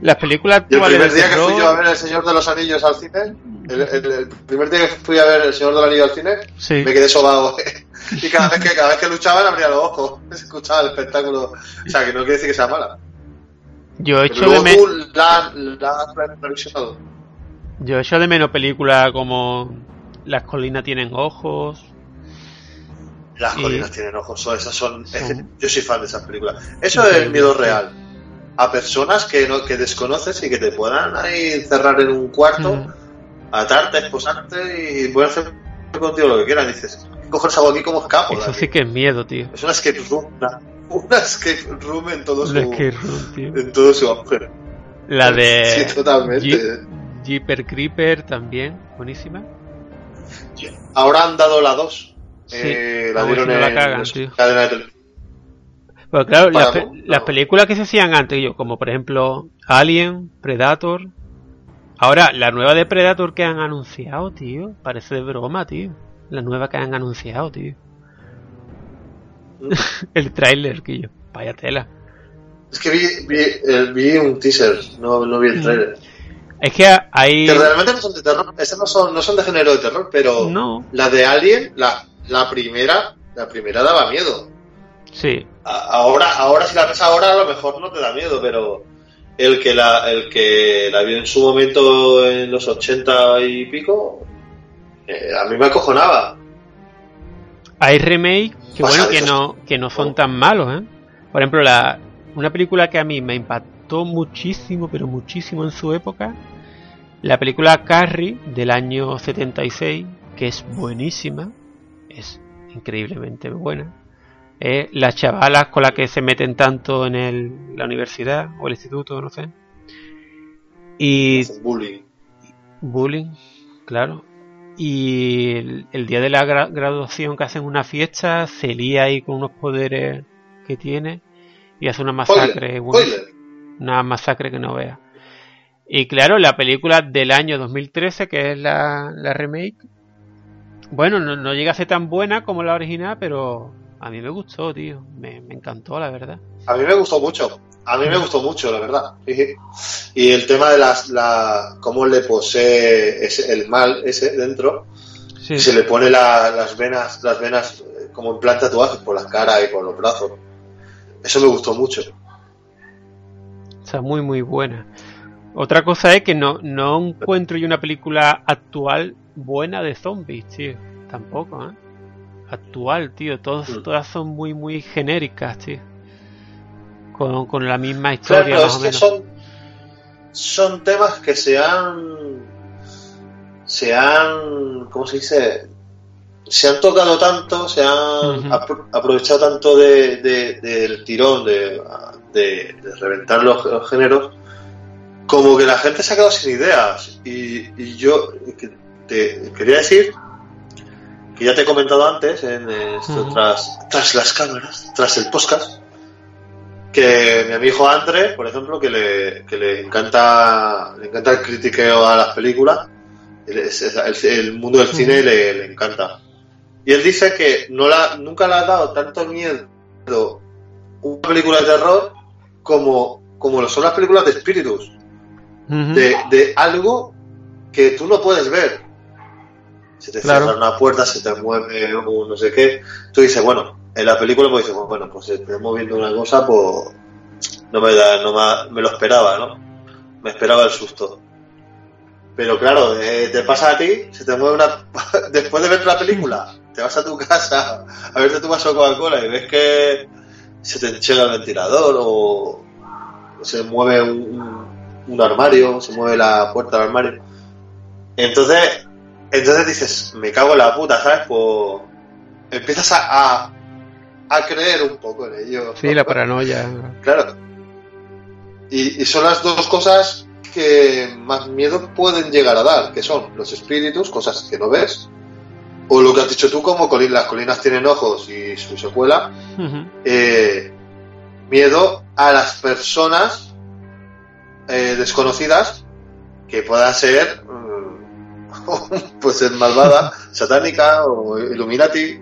Las películas el primer de día que fui yo a ver El Señor de los Anillos al cine, el, el- el primer día que fui a ver El Señor del Anillo al cine, Sí. me quedé sobado. [LAUGHS] y cada vez que cada vez que luchaban abría los ojos, [LAUGHS] escuchaba el espectáculo. O sea, que no quiere decir que sea mala. Yo Pero echo de luego me- tú la, la has revisionado. yo echo de menos películas como Las colinas tienen ojos. Las Y- colinas tienen ojos, esas son, Son- yo soy fan de esas películas. Eso es el miedo real. A personas que no, que desconoces y que te puedan ahí encerrar en un cuarto, atarte, esposarte y pueden hacer contigo lo que quieran. Dices, ¿qué cojones hago aquí? ¿Cómo escapo? Eso sí que es miedo, tío. Es una escape room, una, una escape room en todo su, room, tío. en todo su auge. La de Sí, totalmente. Jeep- Jeeper Creeper también, buenísima. Ahora han dado la 2. Sí, Eh, la dieron no la en cagan, tío. cadena de Pero claro, las, películas que se hacían antes, yo, como por ejemplo Alien, Predator. Ahora, la nueva de Predator que han anunciado, tío, parece de broma, tío. La nueva que han anunciado, tío. [LAUGHS] El tráiler, que yo. Vaya tela. Es que vi, vi, eh, vi un teaser, no, no vi el Mm. trailer. Es que hay... Que realmente no son de terror, esas no son, no son de género de terror, pero No, la de Alien, la, la primera, la primera daba miedo. sí. Ahora, ahora si la ves ahora a lo mejor no te da miedo, pero el que la, el que la vio en su momento en los 80 y pico, eh, a mí me acojonaba. Hay remake que Pasa bueno que no que no son tan malos, ¿eh? Por ejemplo, la una película que a mí me impactó muchísimo, pero muchísimo en su época, la película Carrie del año 76, que es buenísima, es increíblemente buena. Eh, las chavalas con las que se meten tanto en el- la universidad o el instituto, no sé. Y bullying. Bullying, claro. Y el, el día de la gra- graduación que hacen una fiesta, se lía ahí con unos poderes que tiene y hace una masacre, una masacre que no vea. Y claro, la película del año 2013, que es la, la remake, bueno, no, no llega a ser tan buena como la original, pero a mí me gustó, tío. Me, me encantó, la verdad. A mí me gustó mucho. A mí me gustó mucho, la verdad. Y el tema de las, la, cómo le posee ese- el mal ese dentro, Sí, se le pone la- las venas, las venas eh, como en plan tatuajes por la cara y por los brazos. Eso me gustó mucho. Está muy, muy buena. Otra cosa es que no, no encuentro yo una película actual buena de zombies, tío. Tampoco, ¿eh? Actual, tío. Todos, Mm. Todas son muy, muy genéricas, tío. Con, con la misma historia, Claro, más es o que menos. son, son temas que se han, se han, ¿cómo se dice? Se han tocado tanto, se han apro- aprovechado tanto de, de- del tirón, de, de- de reventar los, los géneros, como que la gente se ha quedado sin ideas. Y, y yo que te quería decir que ya te he comentado antes, en esto, tras, tras las cámaras, tras el podcast, que mi amigo Andre, por ejemplo, que le, que le encanta le encanta el critiqueo a las películas, el, es- el- el mundo del cine le, le encanta. Y él dice que no la, nunca le ha dado tanto miedo una película de terror como, como lo son las películas de espíritus, de, de algo que tú no puedes ver. Se te Claro. cierra una puerta, se te mueve un no sé qué. Tú dices, bueno, en la película pues dices, bueno, pues se te moviendo una cosa, pues no me da, no me, me lo esperaba, ¿no? Me esperaba el susto. Pero claro, eh, te pasa a ti, se te mueve una... [LAUGHS] Después de ver la película, te vas a tu casa a verte tu vaso Coca-Cola y ves que se te enchega el ventilador o se mueve un, un armario, se mueve la puerta del armario. Entonces, Entonces dices, me cago en la puta, ¿sabes? Pues empiezas a, a, a creer un poco en ello. Sí, la paranoia. Claro. Y, y son las dos cosas que más miedo pueden llegar a dar, que son los espíritus, cosas que no ves, o lo que has dicho tú, como colin- las colinas tienen ojos y su secuela, eh, miedo a las personas eh, desconocidas que puedan ser [LAUGHS] pues ser malvada, satánica o Illuminati,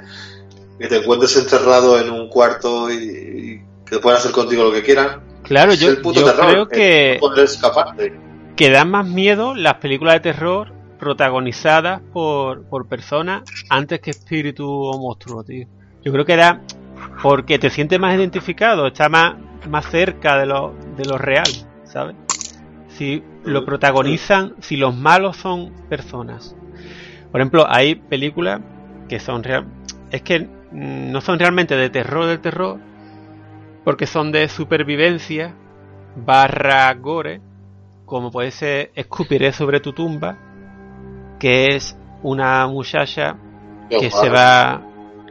que te encuentres encerrado en un cuarto y, y que puedan hacer contigo lo que quieran. Claro, Es yo, el puto yo terror, creo que, no poder escaparte. que dan más miedo las películas de terror protagonizadas por, por personas antes que espíritu o monstruo, tío. Yo creo que da porque te sientes más identificado, está más, más cerca de lo, de lo real, ¿sabes? Si lo protagonizan, si los malos son personas. Por ejemplo, hay películas que son real, es que mm, no son realmente de terror del terror, porque son de supervivencia barra gore, como puede ser Escupiré sobre tu tumba, que es una muchacha que se va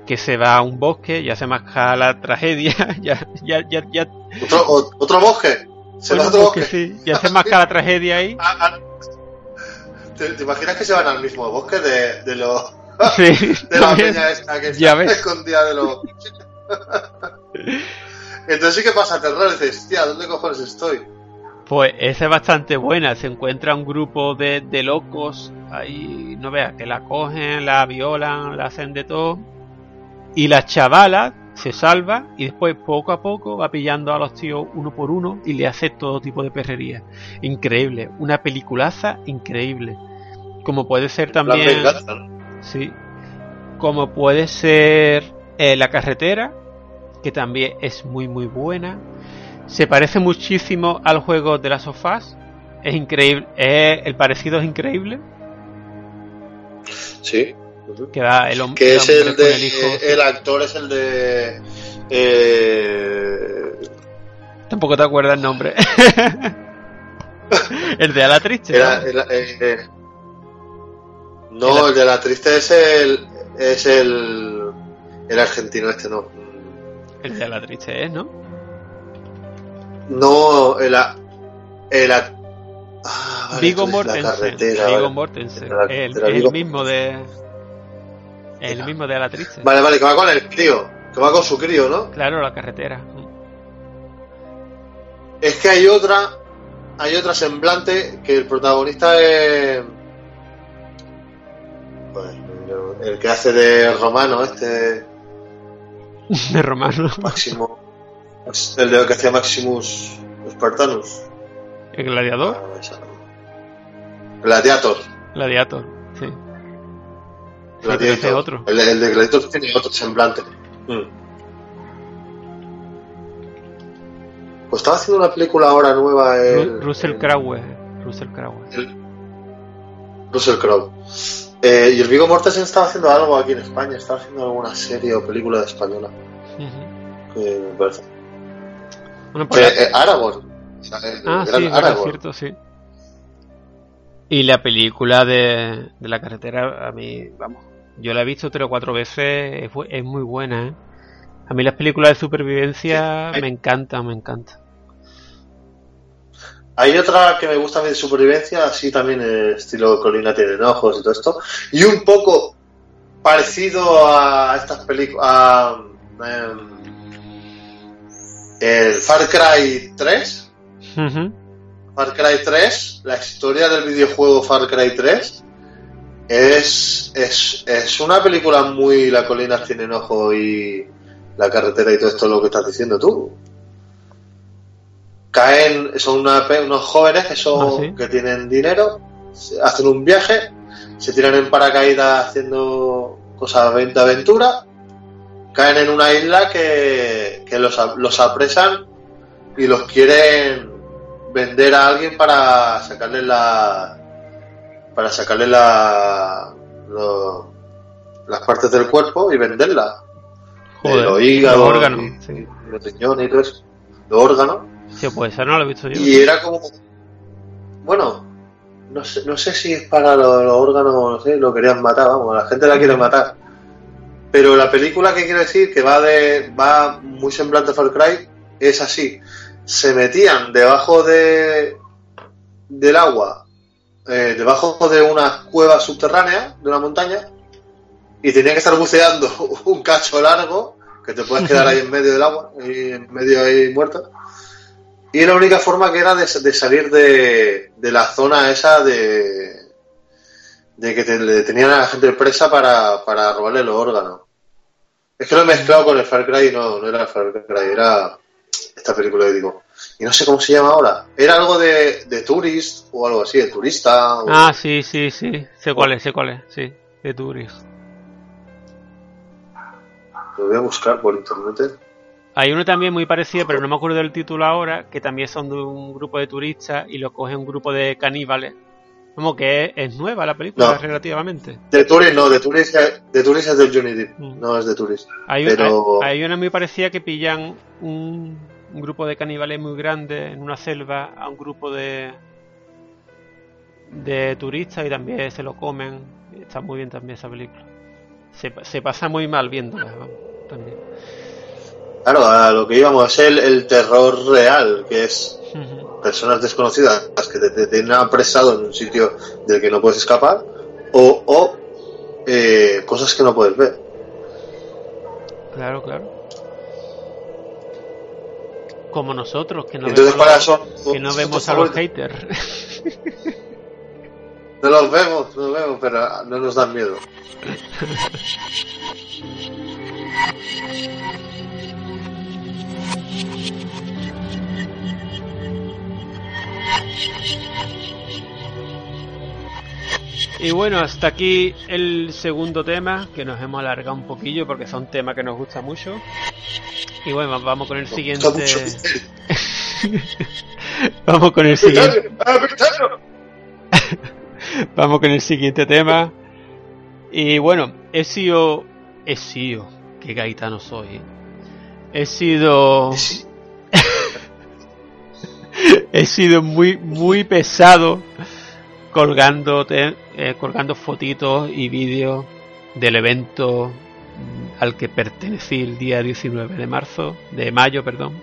que se va a un bosque, ya se masca la tragedia, [LAUGHS] ya, ya, ya, ya, ¿Otro, otro bosque? ¿Se bueno, va a otro bosque, bosque? sí, ya se masca la tragedia ahí. Ah, ah. ¿Te, te imaginas que se van al mismo bosque de, de, lo, [LAUGHS] Sí, de la peña esta que está escondida de los... Entonces sí que pasa terror, dices, tía, ¿dónde cojones estoy? Pues esa es bastante buena. Se encuentra un grupo de, de locos ahí, no veas, que la cogen, la violan, la hacen de todo. Y la chavala se salva y después poco a poco va pillando a los tíos uno por uno y le hace todo tipo de perrería. Increíble, una peliculaza increíble. Como puede ser también... Sí. Como puede ser eh, La carretera, que también es muy muy buena. Se parece muchísimo al juego de las sofás. Es increíble. es- el parecido es increíble. Sí. Que va el, hom- Que es hombre el con de... el hijo. el actor es el de... Eh, Tampoco te acuerdas el nombre. [LAUGHS] el de Ala Triste. era, ¿no? era- eh, eh, no, el de la triste es el... Es el... El argentino este, no. El de Ala Triste es, ¿no? No, el... a- El... a- Ah, vale, Vigo la Mortensen. Vigo. Mortensen. La- el, la el mismo de. El mismo de Ala Triste. Vale, vale, que va con el crío. Que va con su crío, ¿no? Claro, la carretera. Es que hay otra, hay otra semblante que el protagonista es pues, el que hace de romano, este [LAUGHS] De Romano. Máximo, el de que hacía Maximus Spartanus, El gladiador. Ah. Gladiator, Gladiator, Gladiator. es otro. El, el de Gladiator tiene otro semblante. Mm. Pues estaba haciendo una película ahora nueva. El, Ru- Russell el- Crowe. Russell Crowe. el- Russell Crowe. Eh, y el Vigo Mortensen estaba haciendo algo aquí en España, estaba haciendo alguna serie o película de española. Ujú. Que me parece. Bueno, Eh, eh, Aragorn. El Ah, gran sí, es verdad, Aragorn. cierto, sí. Y la película de, de la carretera, a mí, vamos, yo la he visto tres o cuatro veces, es, muy buena, ¿eh? A mí las películas de supervivencia Sí. me encantan, me encantan. Hay otra que me gusta a mí de supervivencia, así también eh, estilo Colina tiene ojos y todo esto. Y un poco parecido a estas películas. a em, el Far Cry 3. Ujú. Far Cry 3, la historia del videojuego Far Cry 3 es, es, es una película muy La colina tiene ojo y la carretera y todo esto lo que estás diciendo tú. Caen, son una unos jóvenes que, Ah, ¿sí? que tienen dinero, hacen un viaje, se tiran en paracaídas haciendo cosas de aventura, caen en una isla que, que los, los apresan y los quieren vender a alguien para sacarle la para sacarle la lo- las partes del cuerpo y venderlas Joder, los hígados los órganos, y, sí. los riñones y todo eso los órganos Sí, pues esa no la he visto yo. y era como bueno no sé, no sé si es para los, los órganos, no sé, lo querían matar, vamos, la gente la quiere matar. Pero la película que quiero decir, que va de va muy semblante a Far Cry, es así. Se metían debajo de del agua, eh, debajo de una cueva subterránea de una montaña, y tenían que estar buceando [LAUGHS] un cacho largo, que te puedes quedar ahí en medio del agua, y en medio ahí muerto. Y la única forma que era de, de salir de, de la zona esa de, de que te, le tenían a la gente presa para, para robarle los órganos. Es que lo he mezclado con el Far Cry no, no era el Far Cry, era esta película que digo. Y no sé cómo se llama ahora. Era algo de, de Tourist o algo así, de turista. o- Ah, sí, sí, sí. Sé cuál es, sé cuál es. Sí, de Turis. Lo voy a buscar por internet. Hay uno también muy parecido, pero no me acuerdo del título ahora, que también son de un grupo de turistas y lo coge un grupo de caníbales. Como que es, es nueva la película No. relativamente. De Tourist no, de Tourist, de Tourist es del Johnny Depp, Mm. no es de Tourist. Hay, Pero- hay, hay una muy parecida que pillan un, un grupo de caníbales muy grande en una selva a un grupo de de turistas y también se lo comen. Está muy bien también esa película. Se, pa- se pasa muy mal viéndola, también. Claro, a lo que íbamos es el, el terror real, que es personas desconocidas que te, te tienen apresado en un sitio del que no puedes escapar, o, o eh, cosas que no puedes ver. Claro, claro. Como nosotros, que no Entonces vemos, para que no vemos a los haters. No los vemos, no los vemos, pero no nos dan miedo. Y bueno, hasta aquí el segundo tema, que nos hemos alargado un poquillo porque son temas que nos gusta mucho. Y bueno, vamos con el siguiente. [LAUGHS] Vamos con el siguiente. [LAUGHS] Vamos con el siguiente tema. Y bueno, he sido. He sido. Qué gaitano soy. ¿eh? He sido. [LAUGHS] He sido muy, muy pesado colgando, eh, colgando fotitos y vídeos del evento al que pertenecí el día 19 de marzo, de mayo, perdón,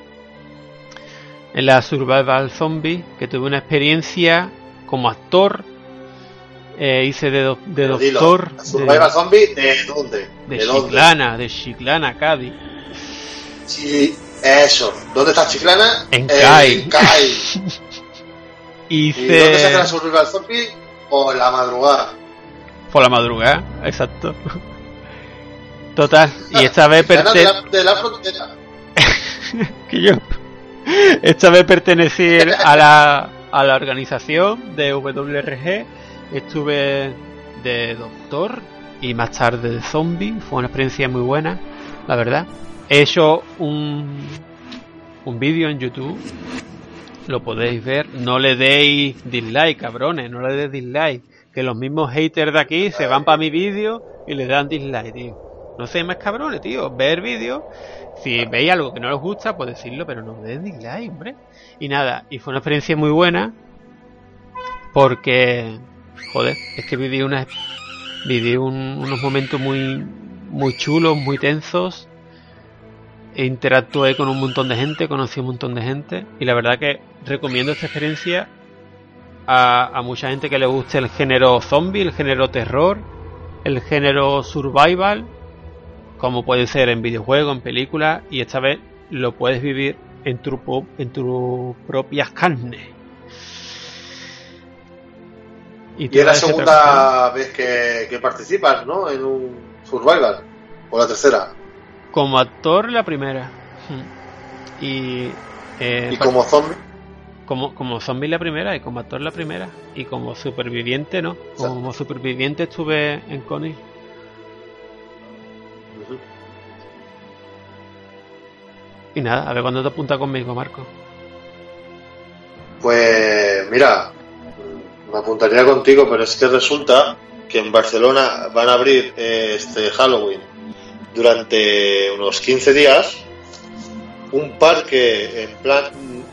en la Survival Zombie, que tuve una experiencia como actor, eh, hice de, do- de dilo, doctor ¿la Survival Zombie de dónde? de, ¿De dónde? Chiclana, de Chiclana, Cádiz. Sí, eso. ¿Dónde está Chiclana? En CAI. En. [LAUGHS] ¿Y dónde se hace la Hice Survival Zombie? Por la madrugada. por la madrugada, exacto. Total, y esta vez Chiclana de perte- la, de la frontera. [LAUGHS] que yo esta vez pertenecer a la, a la organización de WRG estuve de doctor y más tarde de zombie. Fue una experiencia muy buena la verdad. He hecho un un vídeo en YouTube. Lo podéis ver. No le deis dislike cabrones. No le deis dislike. Que los mismos haters de aquí se van para mi vídeo y le dan dislike tío no seáis más cabrones tío ver vídeo si veis algo que no os gusta, pues decirlo, pero no den dislike, hombre. Y nada, y fue una experiencia muy buena porque, joder, es que viví, una, viví un- unos momentos muy, muy chulos, muy tensos. E interactué con un montón de gente, conocí un montón de gente. Y la verdad que recomiendo esta experiencia a, a mucha gente que le guste el género zombie, el género terror, el género survival como puede ser en videojuegos, en películas, y esta vez lo puedes vivir en tu, en tu propias carnes. Y es la segunda vez que, que participas, ¿no? En un Survival. O la tercera. Como actor, la primera. Y, eh, Y como zombie. como, como zombie la primera, y como actor la primera. Y como superviviente, no. Como superviviente estuve en Connie. Y nada, a ver cuándo te apunta conmigo, Marco. Pues mira, me apuntaría contigo, pero es que resulta que en Barcelona van a abrir eh, este Halloween durante unos 15 días un parque en plan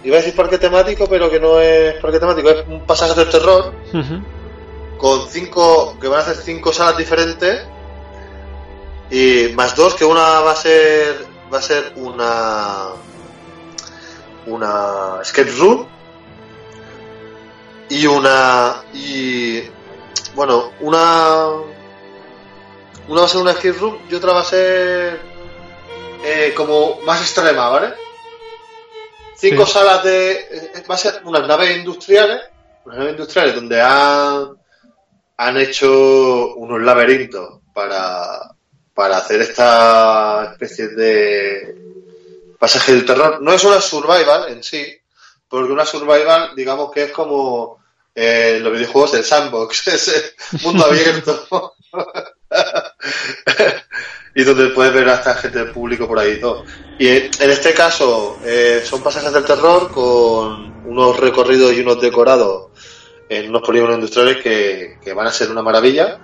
iba a decir parque temático, pero que no es parque temático, es un pasaje del terror con cinco, que van a hacer cinco salas diferentes y más dos, que una va a ser, va a ser una, una escape room y una, y, bueno, una, una va a ser una escape room y otra va a ser eh, como más extrema, ¿vale? Cinco Sí. salas de, eh, va a ser unas naves industriales, unas naves industriales donde han han hecho unos laberintos para, para hacer esta especie de pasaje del terror. No es una survival en sí, porque una survival, digamos que es como eh, los videojuegos del sandbox, [LAUGHS] ese mundo abierto. [LAUGHS] y donde puedes ver hasta gente del público por ahí y todo. Y en este caso eh, son pasajes del terror con unos recorridos y unos decorados en unos polígonos industriales que van a ser una maravilla,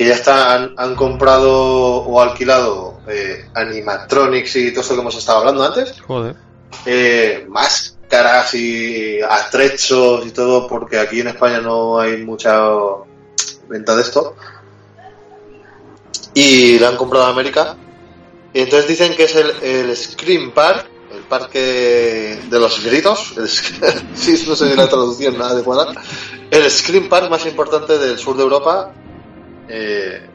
que ya están, han comprado o alquilado eh, animatronics y todo eso que hemos estado hablando antes, Joder. eh, máscaras y atrechos y todo, porque aquí en España no hay mucha venta de esto. Y la han comprado en América. Y entonces dicen que es el, el Scream Park, el parque de los gritos. El, [LAUGHS] sí, no sé la traducción nada adecuada. El Scream Park más importante del sur de Europa. Eh,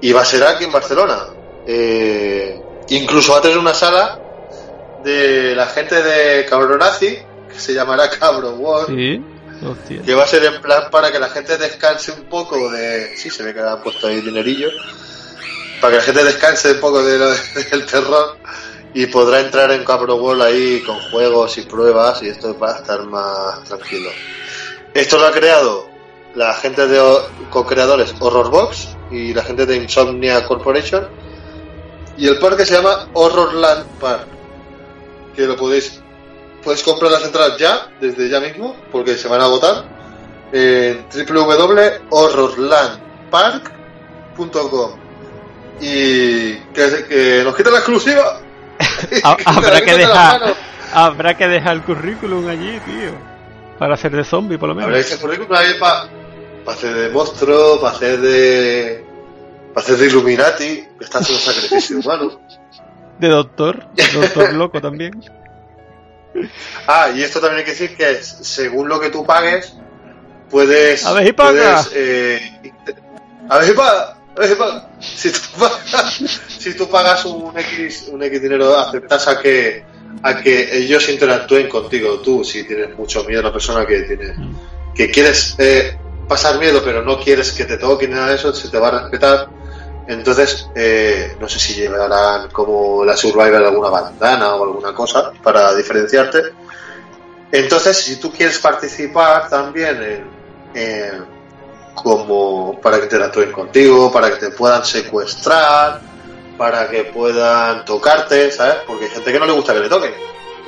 y va a ser aquí en Barcelona. Eh, incluso va a tener una sala de la gente de Cabronazi, que se llamará [LAUGHS] Cabro World, Sí. Que va a ser en plan para que la gente descanse un poco de... Sí, se ve que han puesto ahí dinerillo. Para que la gente descanse un poco de lo- [LAUGHS] del terror y podrá entrar en Cabro World ahí con juegos y pruebas y esto va a estar más tranquilo. Esto lo ha creado la gente de co-creadores Horrorbox y la gente de Insomnia Corporation. Y el parque se llama Horrorland Park que lo podéis podéis comprar las entradas ya desde ya mismo porque se van a agotar en www.horrorlandpark.com y que, que nos quita la exclusiva. [LAUGHS] Que habrá que dejar habrá que dejar el currículum allí tío para hacer de zombie por lo menos. Habrá ese currículum ahí para hacer de monstruo, para hacer de. para hacer de Illuminati, que está haciendo sacrificio [LAUGHS] humano. de doctor doctor loco también [LAUGHS] Ah, y esto también hay que decir que según lo que tú pagues, puedes. A ver, y paga. puedes, eh, a ver, y paga. A ver, y paga. [LAUGHS] Si tú pagas, si tú pagas un X, un X dinero, aceptas a que a que ellos interactúen contigo. Tú, si tienes mucho miedo, la persona que tiene que quieres eh, pasar miedo, pero no quieres que te toquen nada de eso, se te va a respetar. Entonces, eh, no sé si llevarán como la Survivor alguna bandana o alguna cosa para diferenciarte. Entonces, si tú quieres participar también en, en como para que interactúen contigo, para que te puedan secuestrar, para que puedan tocarte, ¿sabes? Porque hay gente que no le gusta que le toquen.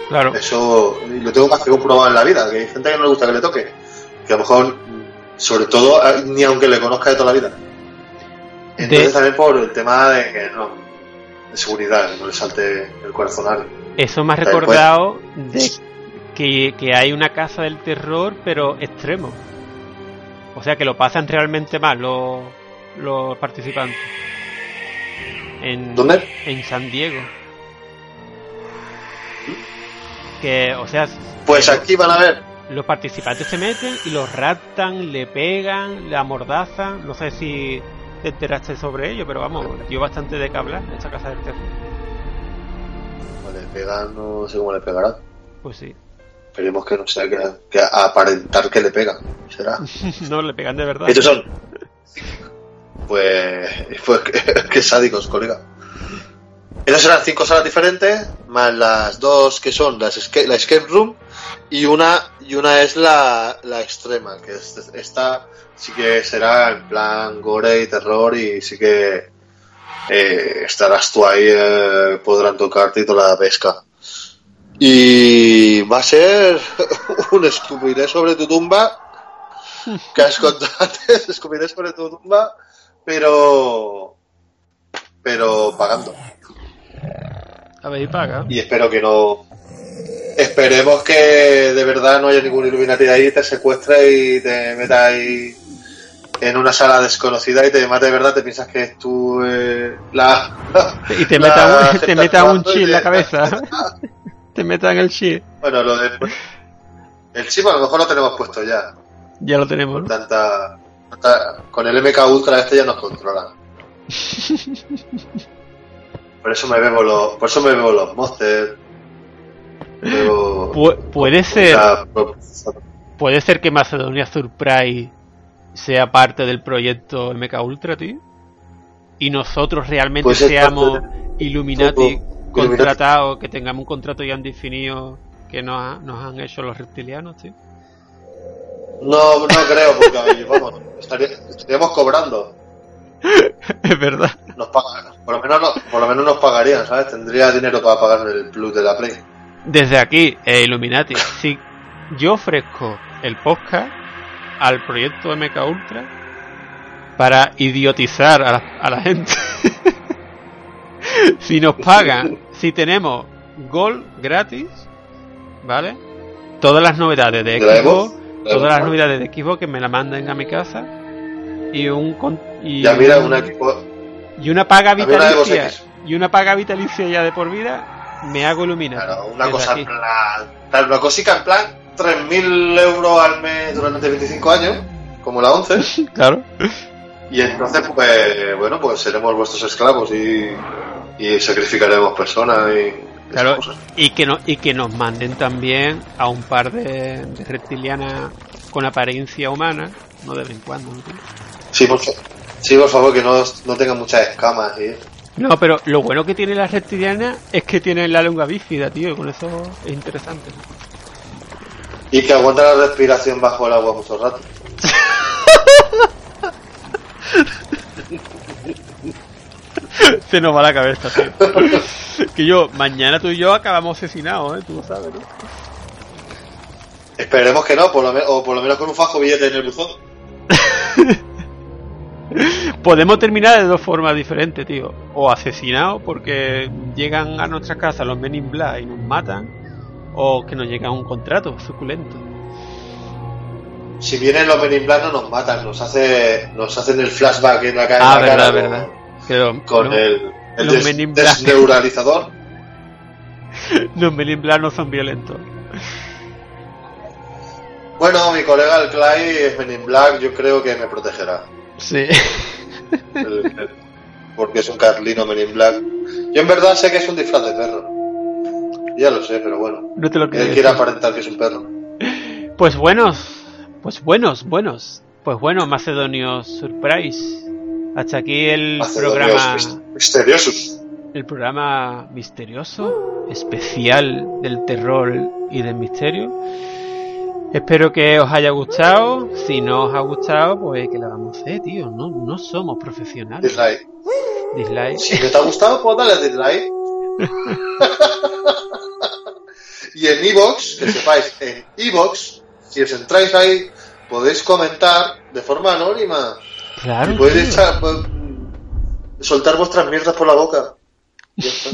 claro Eso lo tengo más que comprobado en la vida, que hay gente que no le gusta que le toque. Que a lo mejor, sobre todo, eh, ni aunque le conozca de toda la vida. Entonces De- también por el tema de que no, de seguridad, que no le salte el corazón a eso me ha recordado de que, que hay una casa del terror pero extremo o sea que lo pasan realmente mal los los participantes en, ¿Dónde? en San Diego que o sea Pues aquí van a ver. Los participantes se meten y los raptan le pegan le amordazan no sé si te enteraste sobre ello pero vamos dio bastante de que hablar esa casa del terror le pegan, no sé cómo le pegará. pues sí Esperemos que no sea que, que aparentar que le pega. Será. [LAUGHS] no le pegan de verdad Estos son. Pues. [LAUGHS] Pues [LAUGHS] qué sádicos, colega. Esas serán cinco salas diferentes, más las dos que son las escape, la escape room y una y una es la, la extrema, que es- esta sí que será en plan gore y terror y sí que eh, estarás tú ahí, eh, podrán tocarte y toda la pesca. Y va a ser [LAUGHS] un escupiré sobre tu tumba [LAUGHS] que has contado antes, escupiré sobre tu tumba, pero pero pagando. A ver y paga Y espero que no Esperemos que de verdad no haya ningún Illuminati ahí, te secuestre y te meta ahí en una sala desconocida y te mate de verdad, te piensas que es tú eh, la... Y te la meta un, te meta un chi en la cabeza. [LAUGHS] te meta en el chi. Bueno, lo de... El chip a lo mejor lo tenemos puesto ya. Ya lo tenemos, ¿no? Tanta, tanta- Con el MK Ultra este ya nos controla. [LAUGHS] Por eso me bebo los... Por eso me bebo los Monsters. Pu- puede ser, puede ser que Macedonia Surprise sea parte del proyecto MK Ultra, tío. Y nosotros realmente seamos Illuminati contratados, que tengamos un contrato ya indefinido que nos, ha- nos han hecho los reptilianos, tío. No, no creo, porque [LAUGHS] vamos, estaría- estaríamos cobrando. [LAUGHS] es verdad. Nos pagan, por lo menos no- por lo menos nos pagarían, ¿sabes? Tendría dinero para pagar el plus de la Play. Desde aquí, eh, Illuminati, si yo ofrezco el podcast al proyecto MK Ultra para idiotizar a la, a la gente. [LAUGHS] si nos pagan, si tenemos Gold gratis, ¿vale? Todas las novedades de. Xbox, ¿La todas las novedades de Xbox que me la manden a mi casa y un con- y, Ya mira, un- un equipo. y una paga una vitalicia y una paga vitalicia ya de por vida, me hago Illuminati. Claro, una cosa en plan. tal, Una cosica en plan 3.000 euros al mes durante 25 años, como la 11. [LAUGHS] Claro. Y entonces, pues, bueno, pues seremos vuestros esclavos y, y sacrificaremos personas y. Claro, y que, no, y que nos manden también a un par de, de reptilianas con apariencia humana, no de vez en cuando. ¿no? Sí, por, sí, por favor, que no, no tengan muchas escamas. ¿sí? No, pero lo bueno que tiene la reptiliana es que tienen la lengua bífida, tío, con eso es interesante. Y que aguanten la respiración bajo el agua mucho rato. [LAUGHS] Se nos va la cabeza, tío. [LAUGHS] que yo, mañana tú y yo acabamos asesinados, ¿eh? Tú lo sabes, ¿no? Esperemos que no, por lo o por lo menos con un fajo billete en el buzón. [LAUGHS] [LAUGHS] Podemos terminar de dos formas diferentes, tío. O asesinados porque llegan a nuestra casa los Men in Black y nos matan. O que nos llega un contrato suculento. Si vienen los Men in Black no nos matan, nos hace, nos hacen el flashback en la, ca- en Ah, la verdad, cara con, verdad. Pero con no, el, el los des- Men in Black. desneuralizador. [LAUGHS] los Men in Black no son violentos. Bueno, mi colega el Clay es Men in Black, yo creo que me protegerá. Sí. [LAUGHS] Porque es un carlino Men in Black. Yo en verdad sé que es un disfraz de perro. Ya lo sé, pero bueno. no te lo Él crees. quiere aparentar que es un perro. Pues buenos, pues buenos, buenos. Pues bueno, Macedonios Surprise. Hasta aquí el Macedonios programa, mis- misteriosos. el programa misterioso, especial del terror y del misterio. Espero que os haya gustado. Si no os ha gustado, pues que le vamos a hacer, tío. No, no somos profesionales. Dislike. Dislike. Si no te ha gustado, pues dale dislike. y en Evox, que sepáis, en Evox, si os entráis ahí, podéis comentar de forma anónima. Claro. Y podéis echar, pues, soltar vuestras mierdas por la boca. Ya está.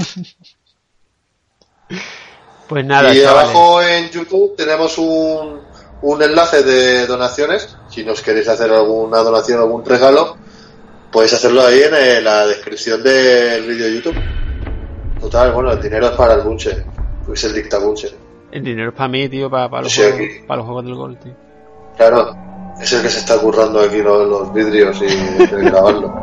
[LAUGHS] Pues nada, y chavales. abajo en YouTube tenemos un, un enlace de donaciones. Si nos queréis hacer alguna donación, algún regalo, podéis hacerlo ahí en eh, la descripción del vídeo de YouTube. Total, bueno, el dinero es para el bunche. Es el dictabunche. El dinero es para mí, tío, para, para, los Sí, juegos, para los juegos del gol, tío. Claro, es el que se está currando aquí los, los vidrios y [LAUGHS] el grabarlo.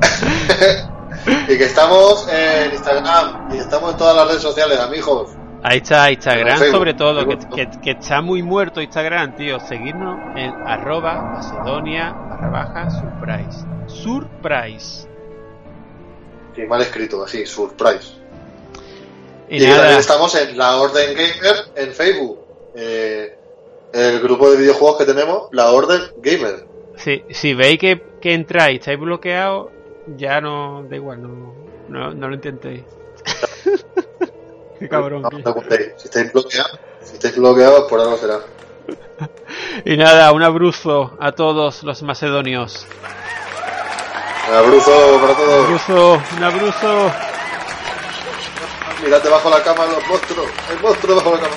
[LAUGHS] y que estamos en Instagram y estamos en todas las redes sociales, amigos. Ahí está Instagram, Facebook, sobre todo, que, Facebook. que- que está muy muerto Instagram, tío. Seguirnos en arroba macedonia barra baja surprise. Surprise. Sí, mal escrito, así, surprise. Y, Y, también nada, estamos en la Orden Gamer en Facebook. Eh, el grupo de videojuegos que tenemos, la Orden Gamer. si, si veis que, que entráis y estáis bloqueados, ya no, da igual, no, no, no lo intentéis. Qué cabrón. No, no. Si estáis bloqueados, si estáis bloqueados, por algo será. Y nada, un abrazo a todos los macedonios. Un abrazo para Un todos. abrazo, un abrazo. Mirad debajo de la cama los monstruos. El monstruo debajo de la cama.